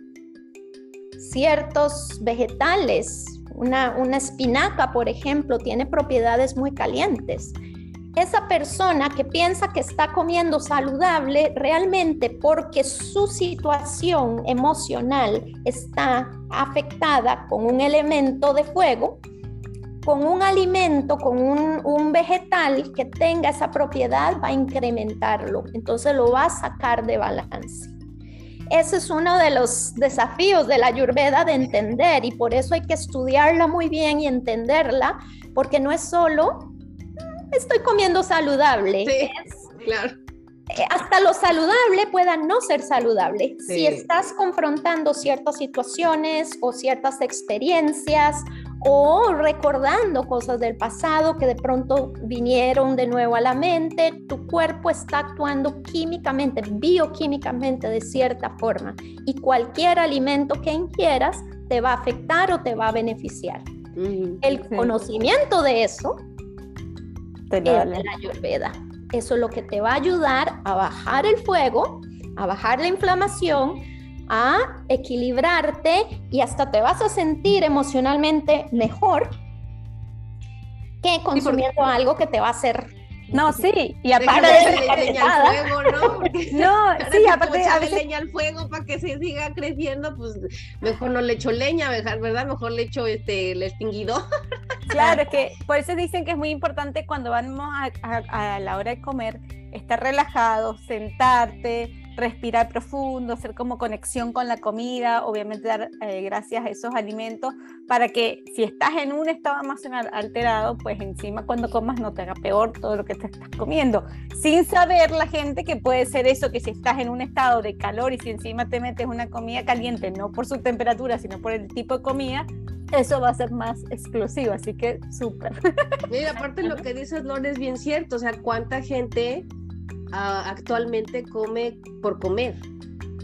ciertos vegetales, una, una espinaca, por ejemplo, tiene propiedades muy calientes. Esa persona que piensa que está comiendo saludable realmente porque su situación emocional está afectada con un elemento de fuego, con un alimento, con un, vegetal que tenga esa propiedad, va a incrementarlo. Entonces lo va a sacar de balance. Ese es uno de los desafíos de la ayurveda de entender y por eso hay que estudiarla muy bien y entenderla, porque no es solo estoy comiendo saludable. Sí, claro. Eh, hasta lo saludable pueda no ser saludable. Si estás confrontando ciertas situaciones o ciertas experiencias o recordando cosas del pasado que de pronto vinieron de nuevo a la mente, tu cuerpo está actuando químicamente, bioquímicamente de cierta forma y cualquier alimento que ingieras te va a afectar o te va a beneficiar. El conocimiento de eso es la ayurveda. Eso es lo que te va a ayudar a bajar el fuego, a bajar la inflamación, a equilibrarte y hasta te vas a sentir emocionalmente mejor que consumiendo algo que te va a hacer no, sí, y aparte de leña al fuego, ¿no? no, sí, aparte a veces leña al fuego para que se siga creciendo, pues mejor no le echo leña, ¿verdad? Mejor le echo este el extinguidor. Claro, es que por eso dicen que es muy importante cuando vamos a la hora de comer estar relajado, sentarte, respirar profundo, hacer como conexión con la comida, obviamente dar eh, gracias a esos alimentos para que si estás en un estado emocional alterado, pues encima cuando comas no te haga peor todo lo que te estás comiendo. Sin saber la gente que puede ser eso, que si estás en un estado de calor y si encima te metes una comida caliente, no por su temperatura, sino por el tipo de comida, eso va a ser más exclusivo, así que súper. Mira, aparte lo que dices, Lore, es bien cierto, o sea, cuánta gente actualmente come por comer.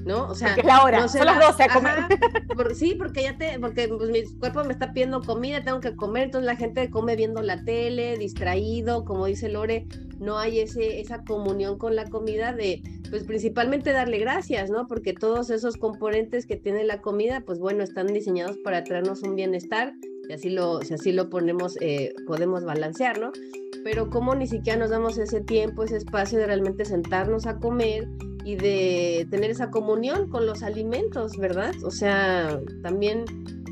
¿no? O sea, es la hora, son las 12 a comer. sí, porque ya te, porque pues, mi cuerpo me está pidiendo comida, tengo que comer, entonces la gente come viendo la tele, distraído, como dice Lore, no hay ese, esa comunión con la comida de, pues principalmente darle gracias, ¿no? Porque todos esos componentes que tiene la comida, pues bueno, están diseñados para traernos un bienestar, y así lo, si así lo ponemos, eh, podemos balancear, ¿no? pero cómo ni siquiera nos damos ese tiempo, ese espacio de realmente sentarnos a comer y de tener esa comunión con los alimentos, ¿verdad? O sea, también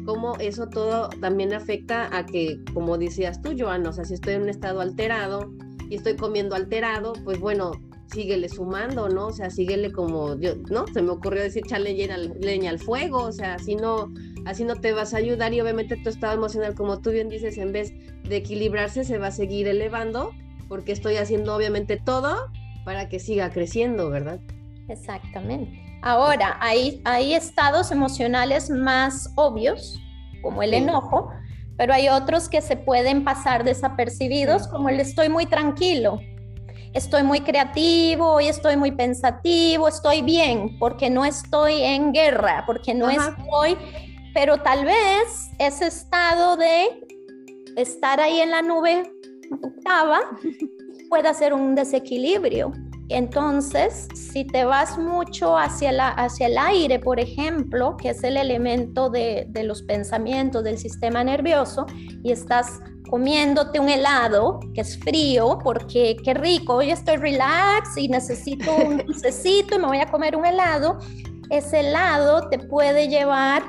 cómo eso todo también afecta a que, como decías tú, Joana, o sea, si estoy en un estado alterado y estoy comiendo alterado, pues bueno, síguele sumando, ¿no? O sea, síguele como, yo, ¿no? Se me ocurrió decir, echarle leña al fuego, o sea, así no, así no te vas a ayudar y obviamente tu estado emocional, como tú bien dices, en vez de equilibrarse, se va a seguir elevando porque estoy haciendo obviamente todo para que siga creciendo, ¿verdad? Exactamente. Ahora, hay, hay estados emocionales más obvios, como el enojo, pero hay otros que se pueden pasar desapercibidos, como el estoy muy tranquilo, estoy muy creativo, hoy estoy muy pensativo, estoy bien, porque no estoy en guerra, porque no estoy pero tal vez ese estado de estar ahí en la nube octava pueda ser un desequilibrio. Entonces, si te vas mucho hacia, la, hacia el aire, por ejemplo, que es el elemento de, de los pensamientos del sistema nervioso, y estás comiéndote un helado que es frío, porque qué rico, hoy estoy relax y necesito un dulcecito y me voy a comer un helado, ese helado te puede llevar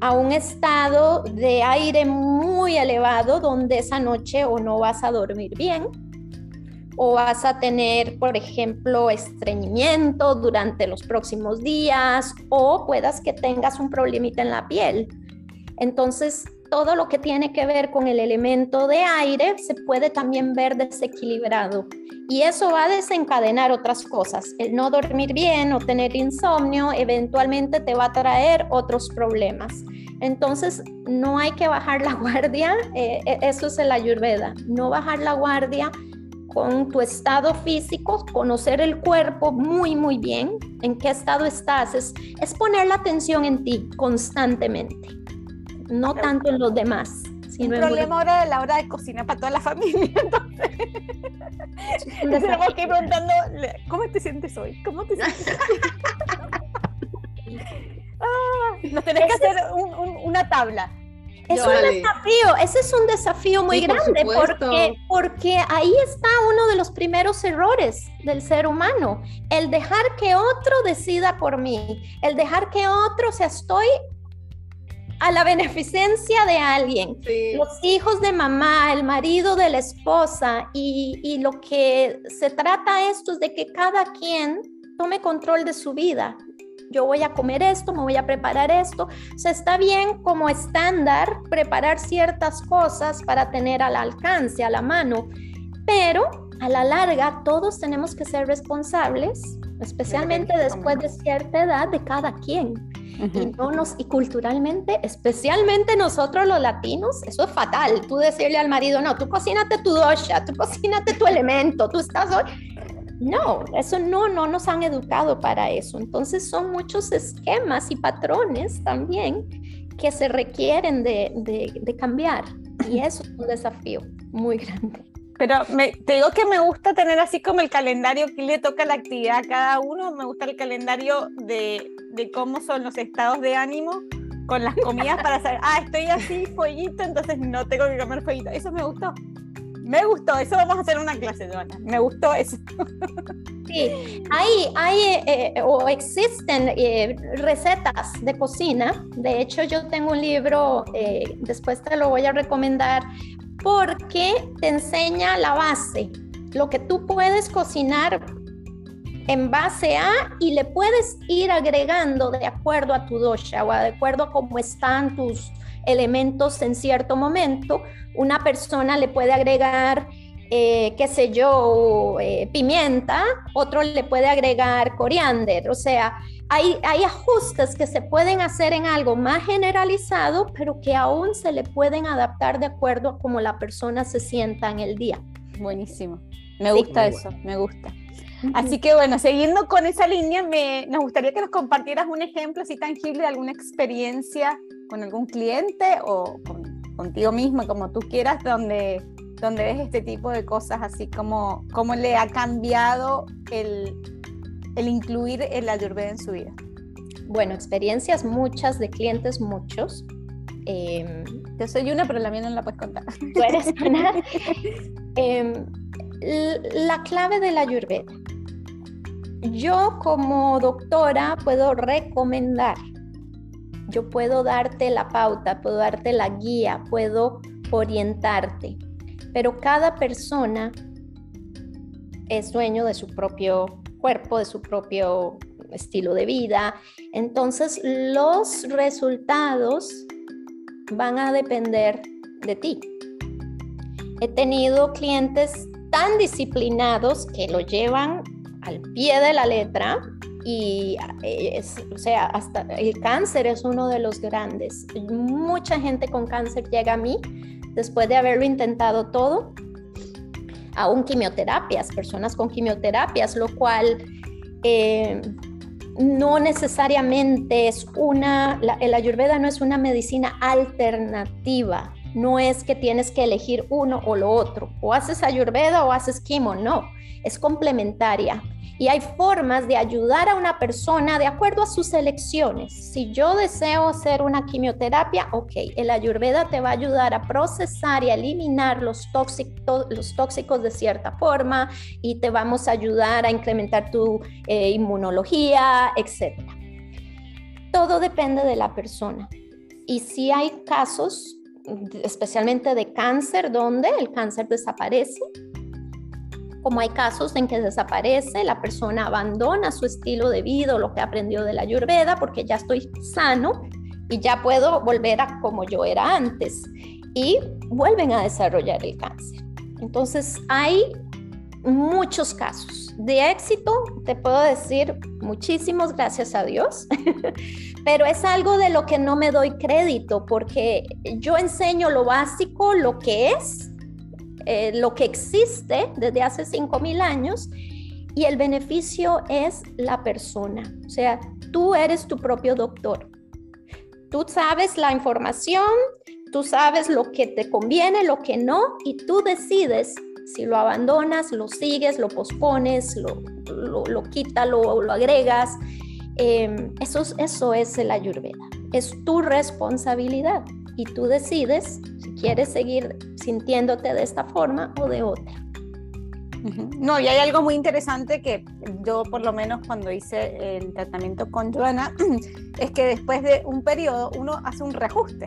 a un estado de aire muy elevado donde esa noche o no vas a dormir bien o vas a tener, por ejemplo, estreñimiento durante los próximos días o puedas que tengas un problemita en la piel. Entonces, todo lo que tiene que ver con el elemento de aire se puede también ver desequilibrado. Y eso va a desencadenar otras cosas. El no dormir bien o tener insomnio eventualmente te va a traer otros problemas. Entonces, no hay que bajar la guardia, eh, eh, eso es el ayurveda, no bajar la guardia con tu estado físico, conocer el cuerpo muy, muy bien, en qué estado estás, es, es poner la atención en ti constantemente, no tanto en los demás Si un problema ahora a la hora de cocinar para toda la familia. Entonces, tenemos que ir preguntando, ¿cómo te sientes hoy? ¿Cómo te sientes? ah, nos tenés que hacer una tabla. Es un desafío, ese es un desafío muy grande porque, porque ahí está uno de los primeros errores del ser humano, el dejar que otro decida por mí, el dejar que otro, o sea, estoy a la beneficencia de alguien, los hijos de mamá, el marido de la esposa, y, y lo que se trata esto es de que cada quien tome control de su vida, yo voy a comer esto, me voy a preparar esto. O sea, está bien como estándar preparar ciertas cosas para tener al alcance, a la mano, pero a la larga todos tenemos que ser responsables, especialmente después de cierta edad, de cada quien. Y, no nos, y culturalmente, especialmente nosotros los latinos, eso es fatal. Tú decirle al marido, no, tú cocínate tu dosha, tú cocínate tu elemento, tú estás hoy. No, eso no, no nos han educado para eso. Entonces son muchos esquemas y patrones también que se requieren de, cambiar. Y eso es un desafío muy grande. Pero me, te digo que me gusta tener así como el calendario que le toca la actividad a cada uno. Me gusta el calendario de, de cómo son los estados de ánimo con las comidas para saber, ah, estoy así, fueguito, entonces no tengo que comer fueguito. Eso me gustó. Me gustó, eso vamos a hacer una clase, Dona. Me gustó eso. Sí, hay, hay eh, eh, o existen eh, recetas de cocina. De hecho, yo tengo un libro, después te lo voy a recomendar, porque te enseña la base, lo que tú puedes cocinar en base a y le puedes ir agregando de acuerdo a tu dosha o de acuerdo a cómo están tus elementos en cierto momento. Una persona le puede agregar, eh, qué sé yo, eh, pimienta, otro le puede agregar coriander. O sea, hay, hay ajustes que se pueden hacer en algo más generalizado, pero que aún se le pueden adaptar de acuerdo a cómo la persona se sienta en el día. Buenísimo. Me gusta eso, me gusta. Así que bueno, siguiendo con esa línea, me, nos gustaría que nos compartieras un ejemplo así tangible de alguna experiencia con algún cliente o contigo mismo, como tú quieras, donde, donde ves este tipo de cosas, así como cómo le ha cambiado el, el incluir el ayurveda en su vida. Bueno, experiencias muchas de clientes, muchos. Eh, Yo soy una, pero la mía no la puedes contar. ¿Tú eres una? Em, la clave de la ayurveda. Yo como doctora puedo recomendar, yo puedo darte la pauta, puedo darte la guía, puedo orientarte, pero cada persona es dueño de su propio cuerpo, de su propio estilo de vida. Entonces los resultados van a depender de ti. He tenido clientes tan disciplinados que lo llevan al pie de la letra y eh, o sea, hasta el cáncer es uno de los grandes. Mucha gente con cáncer llega a mí después de haberlo intentado todo, aún quimioterapias, personas con quimioterapias, lo cual eh, no necesariamente es una, la, el ayurveda no es una medicina alternativa, no es que tienes que elegir uno o lo otro, o haces ayurveda o haces quimo, no, es complementaria. Y hay formas de ayudar a una persona de acuerdo a sus elecciones. Si yo deseo hacer una quimioterapia, ok, el ayurveda te va a ayudar a procesar y a eliminar los, tóxicos, de cierta forma y te vamos a ayudar a incrementar tu eh, inmunología, etc. Todo depende de la persona. Y si hay casos especialmente de cáncer, donde el cáncer desaparece. Como hay casos en que desaparece, la persona abandona su estilo de vida lo que aprendió de la ayurveda porque ya estoy sano y ya puedo volver a como yo era antes y vuelven a desarrollar el cáncer. Entonces hay muchos casos de éxito, te puedo decir muchísimos, gracias a Dios, pero es algo de lo que no me doy crédito porque yo enseño lo básico, lo que es, eh, lo que existe desde hace 5.000 años y el beneficio es la persona, o sea, tú eres tu propio doctor. Tú sabes la información, Tú sabes lo que te conviene, lo que no, y tú decides si lo abandonas, lo sigues, lo pospones, lo, lo, lo lo, lo, agregas. Em, eso, eso es el ayurveda. Es tu responsabilidad y tú decides si quieres seguir sintiéndote de esta forma o de otra. No, y hay algo muy interesante que yo por lo menos cuando hice el tratamiento con Joana, es que después de un periodo uno hace un reajuste.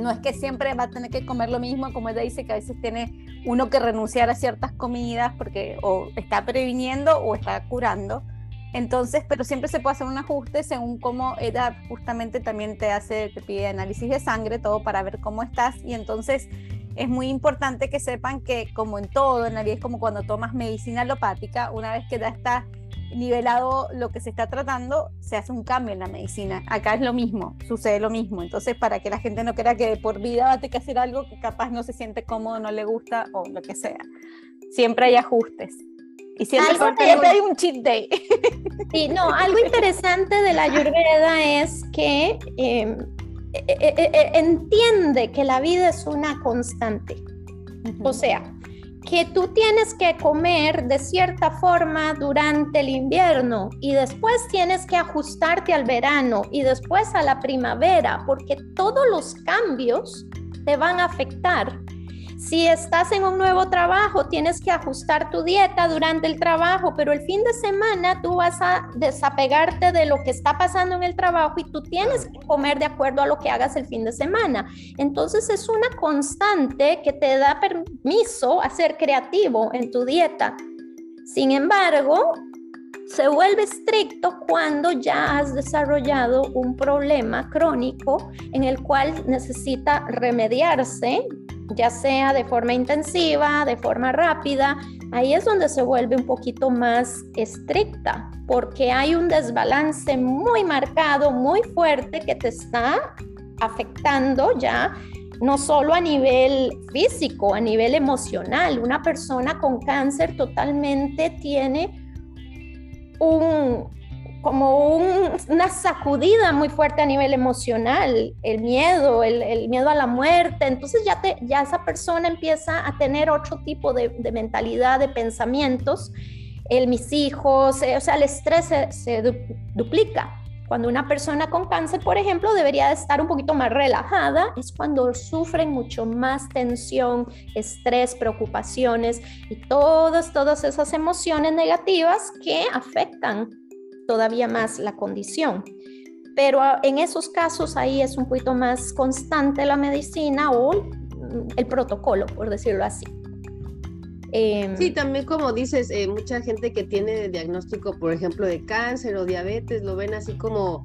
No es que siempre va a tener que comer lo mismo, como ella dice, que a veces tiene uno que renunciar a ciertas comidas porque o está previniendo o está curando. Entonces, pero siempre se puede hacer un ajuste según cómo ella justamente también te hace, te pide análisis de sangre, todo para ver cómo estás. Y entonces es muy importante que sepan que como en todo, en la vida es como cuando tomas medicina alopática, una vez que ya está nivelado lo que se está tratando, se hace un cambio en la medicina. Acá es lo mismo, sucede lo mismo. Entonces, para que la gente no crea que por vida va a tener que hacer algo que capaz no se siente cómodo, no le gusta o lo que sea. Siempre hay ajustes. Y siempre, hay un cheat day. Sí, no, algo interesante de la Ayurveda es que em, e, e, e, entiende que la vida es una constante. O sea, que tú tienes que comer de cierta forma durante el invierno y después tienes que ajustarte al verano y después a la primavera, porque todos los cambios te van a afectar si estás en un nuevo trabajo, tienes que ajustar tu dieta durante el trabajo, pero el fin de semana tú vas a desapegarte de lo que está pasando en el trabajo y tú tienes que comer de acuerdo a lo que hagas el fin de semana. Entonces es una constante que te da permiso a ser creativo en tu dieta. Sin embargo, se vuelve estricto cuando ya has desarrollado un problema crónico en el cual necesita remediarse ya sea de forma intensiva, de forma rápida, ahí es donde se vuelve un poquito más estricta, porque hay un desbalance muy marcado, muy fuerte que te está afectando ya no solo a nivel físico, a nivel emocional. Una persona con cáncer totalmente tiene un, como una sacudida muy fuerte a nivel emocional, el miedo, el, miedo a la muerte. Entonces ya, te, ya esa persona empieza a tener otro tipo de, mentalidad, de pensamientos. El mis hijos, eh, o sea, el estrés se, duplica. Cuando una persona con cáncer, por ejemplo, debería estar un poquito más relajada, es cuando sufren mucho más tensión, estrés, preocupaciones y todas, todas esas emociones negativas que afectan todavía más la condición. Pero ah, en esos casos ahí es un poquito más constante la medicina o el protocolo, por decirlo así. Em, sí, también como dices, eh, mucha gente que tiene diagnóstico, por ejemplo, de cáncer o diabetes, lo ven así como,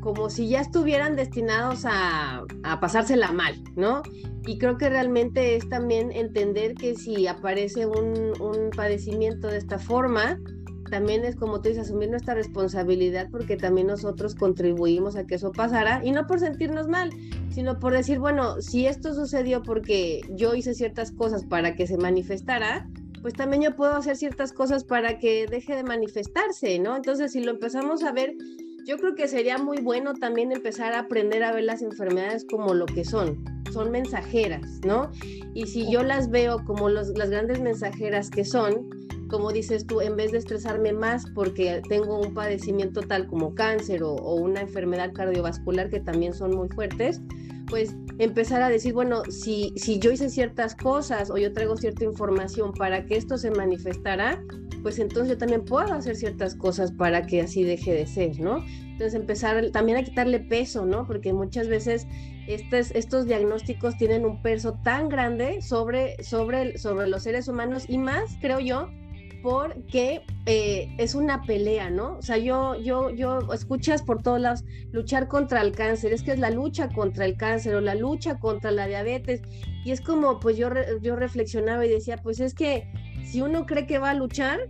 como si ya estuvieran destinados a, a pasársela mal, ¿no? Y creo que realmente es también entender que si aparece un, un padecimiento de esta forma, también es como tú dices, asumir nuestra responsabilidad porque también nosotros contribuimos a que eso pasara y no por sentirnos mal, sino por decir, bueno, si esto sucedió porque yo hice ciertas cosas para que se manifestara, pues también yo puedo hacer ciertas cosas para que deje de manifestarse, ¿no? Entonces, si lo empezamos a ver, yo creo que sería muy bueno también empezar a aprender a ver las enfermedades como lo que son, son mensajeras, ¿no? Y si yo las veo como las grandes mensajeras que son, como dices tú, en vez de estresarme más porque tengo un padecimiento tal como cáncer o, una enfermedad cardiovascular que también son muy fuertes, pues empezar a decir, bueno, si, si yo hice ciertas cosas o yo traigo cierta información para que esto se manifestara, pues entonces yo también puedo hacer ciertas cosas para que así deje de ser, ¿no? Entonces empezar también a quitarle peso, ¿no? Porque muchas veces estos, diagnósticos tienen un peso tan grande sobre, sobre, sobre los seres humanos y más, creo yo, porque eh, es una pelea, ¿no? O sea, yo, yo, yo escuchas por todos lados luchar contra el cáncer, es que es la lucha contra el cáncer o la lucha contra la diabetes. Y es como, pues yo, yo reflexionaba y decía, pues es que si uno cree que va a luchar,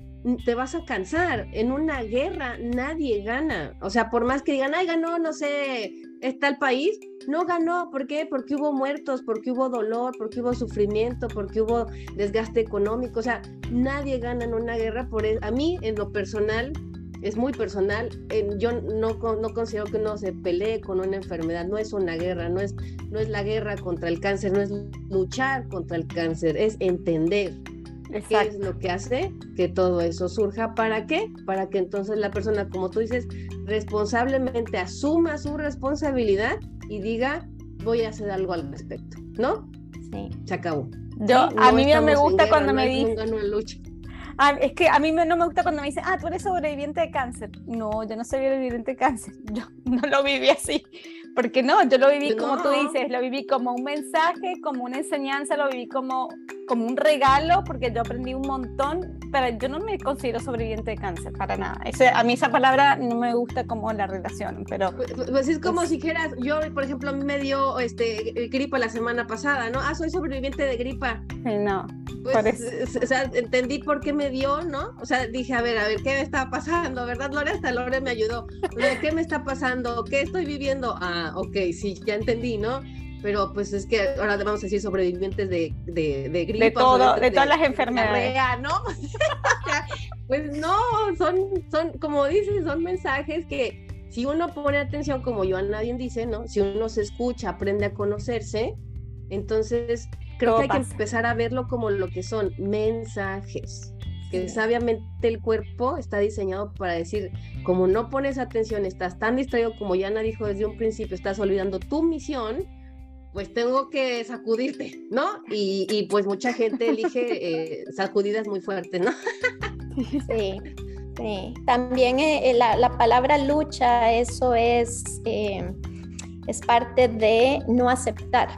te vas a cansar. En una guerra nadie gana. O sea, por más que digan, ay, ganó, no sé, está el país, no ganó. ¿Por qué? Porque hubo muertos, porque hubo dolor, porque hubo sufrimiento, porque hubo desgaste económico. O sea, nadie gana en una guerra. Por e, a mí, en lo personal, es muy personal. yo no, no considero que uno se pelee con una enfermedad, no es una guerra, no es, no es la guerra contra el cáncer, no es luchar contra el cáncer, es entender qué es lo que hace que todo eso surja. ¿Para qué? Para que entonces la persona, como tú dices, responsablemente asuma su responsabilidad y diga, voy a hacer algo al respecto, ¿no? Sí. Se acabó. Yo, a mí no me gusta cuando me dicen... Ah, es que a mí no me gusta cuando me dicen, ah, tú eres sobreviviente de cáncer. No, yo no soy sobreviviente de cáncer. Yo no lo viví así. Porque no, yo lo viví como tú dices, lo viví como un mensaje, como una enseñanza, lo viví como, como un regalo, porque yo aprendí un montón, pero yo no me considero sobreviviente de cáncer, para nada. a mí esa palabra no me gusta como la relación, pero... Pues, pues, pues es como si dijeras, yo, por ejemplo, me dio este, gripa la semana pasada, ¿no? Ah, soy sobreviviente de gripa. No. Pues, o sea, entendí por qué me dio, ¿no? O sea, dije, a ver, a ver, ¿qué me está pasando? ¿Verdad, Lore? Hasta Lore me ayudó. ¿Qué me está pasando? ¿Qué estoy viviendo? Ah, ok, sí, ya entendí, ¿no? Pero pues es que ahora vamos a decir sobrevivientes de, de, de gripa. De todo, de, todas las enfermedades. ¿no? pues no, son, son, como dices, son mensajes que si uno pone atención, como Joana bien dice, ¿no? Si uno se escucha, aprende a conocerse, entonces creo que hay que empezar a verlo como lo que son mensajes que sabiamente el cuerpo está diseñado para decir, como no pones atención, estás tan distraído como Yana dijo desde un principio, estás olvidando tu misión, pues tengo que sacudirte, ¿no? Y, pues mucha gente elige eh, sacudidas muy fuertes, ¿no? sí, sí. También eh, la, la, palabra lucha, eso es, eh, es parte de no aceptar,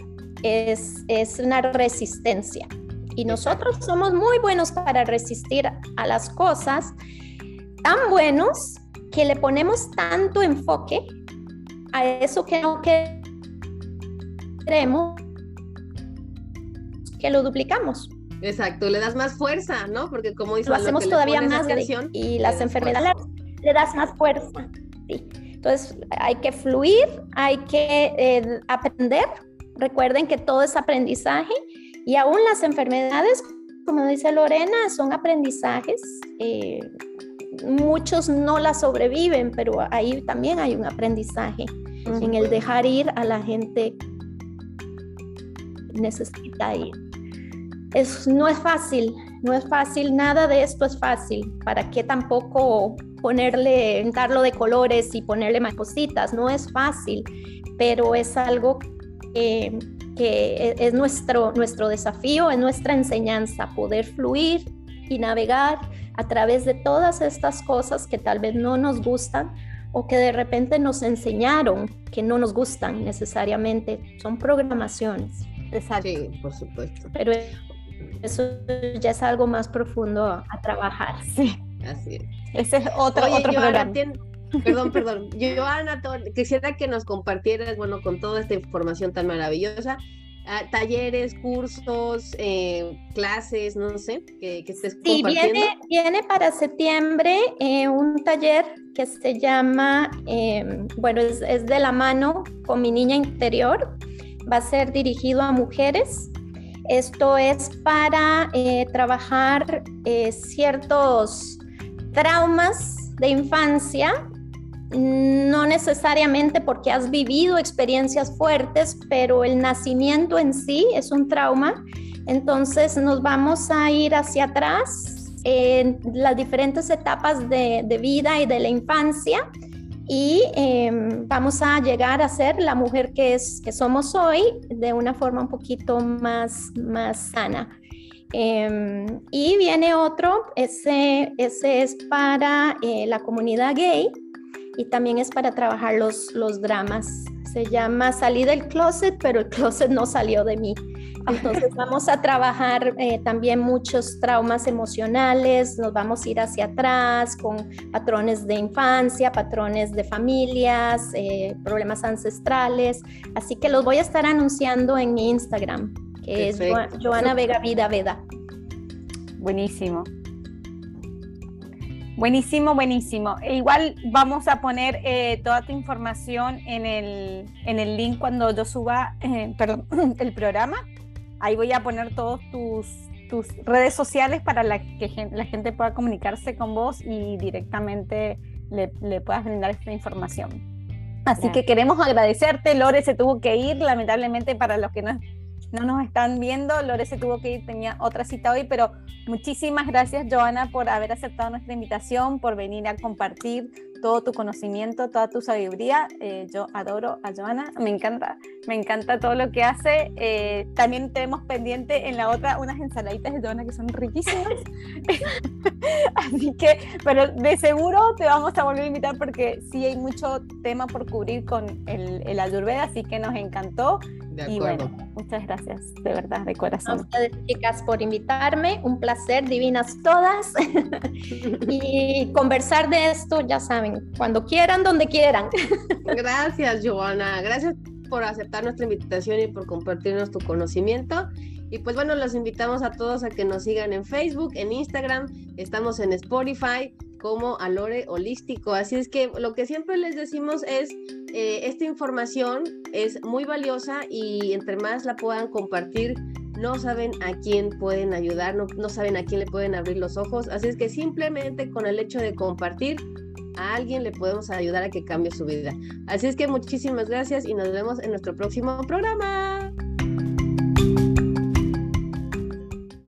es, es una resistencia. Y nosotros somos muy buenos para resistir a las cosas, tan buenos que le ponemos tanto enfoque a eso que no que lo duplicamos. Exacto, le das más fuerza, ¿no? Porque como dice lo hacemos todavía más y las enfermedades le das más fuerza. Entonces hay que fluir, hay que eh, aprender. Recuerden que todo es aprendizaje y aún las enfermedades, como dice Lorena, son aprendizajes. Eh, muchos no las sobreviven, pero ahí también hay un aprendizaje en el dejar ir a la gente necesita ir. Es, no es fácil, no es fácil, nada de esto es fácil. ¿Para qué tampoco ponerle, darlo de colores y ponerle más cositas? No es fácil, pero es algo que es nuestro, nuestro desafío, es nuestra enseñanza, poder fluir y navegar a través de todas estas cosas que tal vez no nos gustan o que de repente nos enseñaron que no nos gustan necesariamente. Son programaciones. Exacto. Sí, por supuesto. Pero eso ya es algo más profundo a, trabajar. Sí. Así es. Ese es otro, otro programa. Perdón, perdón. Joana, quisiera que nos compartieras, bueno, con toda esta información tan maravillosa, ah, talleres, cursos, eh, clases, no sé, que, que estés sí, Viene, viene para septiembre eh, un taller que se llama, em, bueno, es, es, de la mano con mi niña interior. Va a ser dirigido a mujeres. Esto es para eh, trabajar ciertos traumas de infancia no necesariamente porque has vivido experiencias fuertes, pero el nacimiento en sí es un trauma. Entonces nos vamos a ir hacia atrás en las diferentes etapas de, vida y de la infancia y em, vamos a llegar a ser la mujer que, es, que somos hoy de una forma un poquito más, más sana. Em, y viene otro, ese, ese es para eh, la comunidad gay y también es para trabajar los, los dramas. Se llama Salí del closet, pero el closet no salió de mí. Entonces vamos a trabajar eh, también muchos traumas emocionales, nos vamos a ir hacia atrás con patrones de infancia, patrones de familias, eh, problemas ancestrales. Así que los voy a estar anunciando en mi Instagram, que es Joana Vega Vida Veda. Buenísimo. Buenísimo, buenísimo. E igual vamos a poner eh, toda tu información en el, en el link cuando yo suba eh, perdón, el programa. Ahí voy a poner todos tus, tus redes sociales para la que la gente pueda comunicarse con vos y directamente le, le puedas brindar esta información. Así que queremos agradecerte, Lore se tuvo que ir, lamentablemente para los que no no nos están viendo. Lore se tuvo que ir, tenía otra cita hoy, pero muchísimas gracias, Joana, por haber aceptado nuestra invitación, por venir a compartir todo tu conocimiento, toda tu sabiduría. Eh, yo adoro a Joana, me encanta, me encanta todo lo que hace. Eh, también tenemos pendiente en la otra unas ensaladitas de Joana que son riquísimas. Así que, pero de seguro te vamos a volver a invitar porque sí hay mucho tema por cubrir con el, el así que nos encantó. Y bueno, muchas gracias, de verdad, de corazón. A ustedes, chicas, por invitarme. Un placer, divinas todas. y conversar de esto, ya saben, cuando quieran, donde quieran. gracias, Joana. Gracias por aceptar nuestra invitación y por compartirnos tu conocimiento. Y pues bueno, los invitamos a todos a que nos sigan en Facebook, en Instagram, estamos en Spotify como Alore Holístico. Así es que lo que siempre les decimos es, eh, esta información es muy valiosa y entre más la puedan compartir, no saben a quién pueden ayudar, no, no saben a quién le pueden abrir los ojos. Así es que simplemente con el hecho de compartir, a alguien le podemos ayudar a que cambie su vida. Así es que muchísimas gracias y nos vemos en nuestro próximo programa.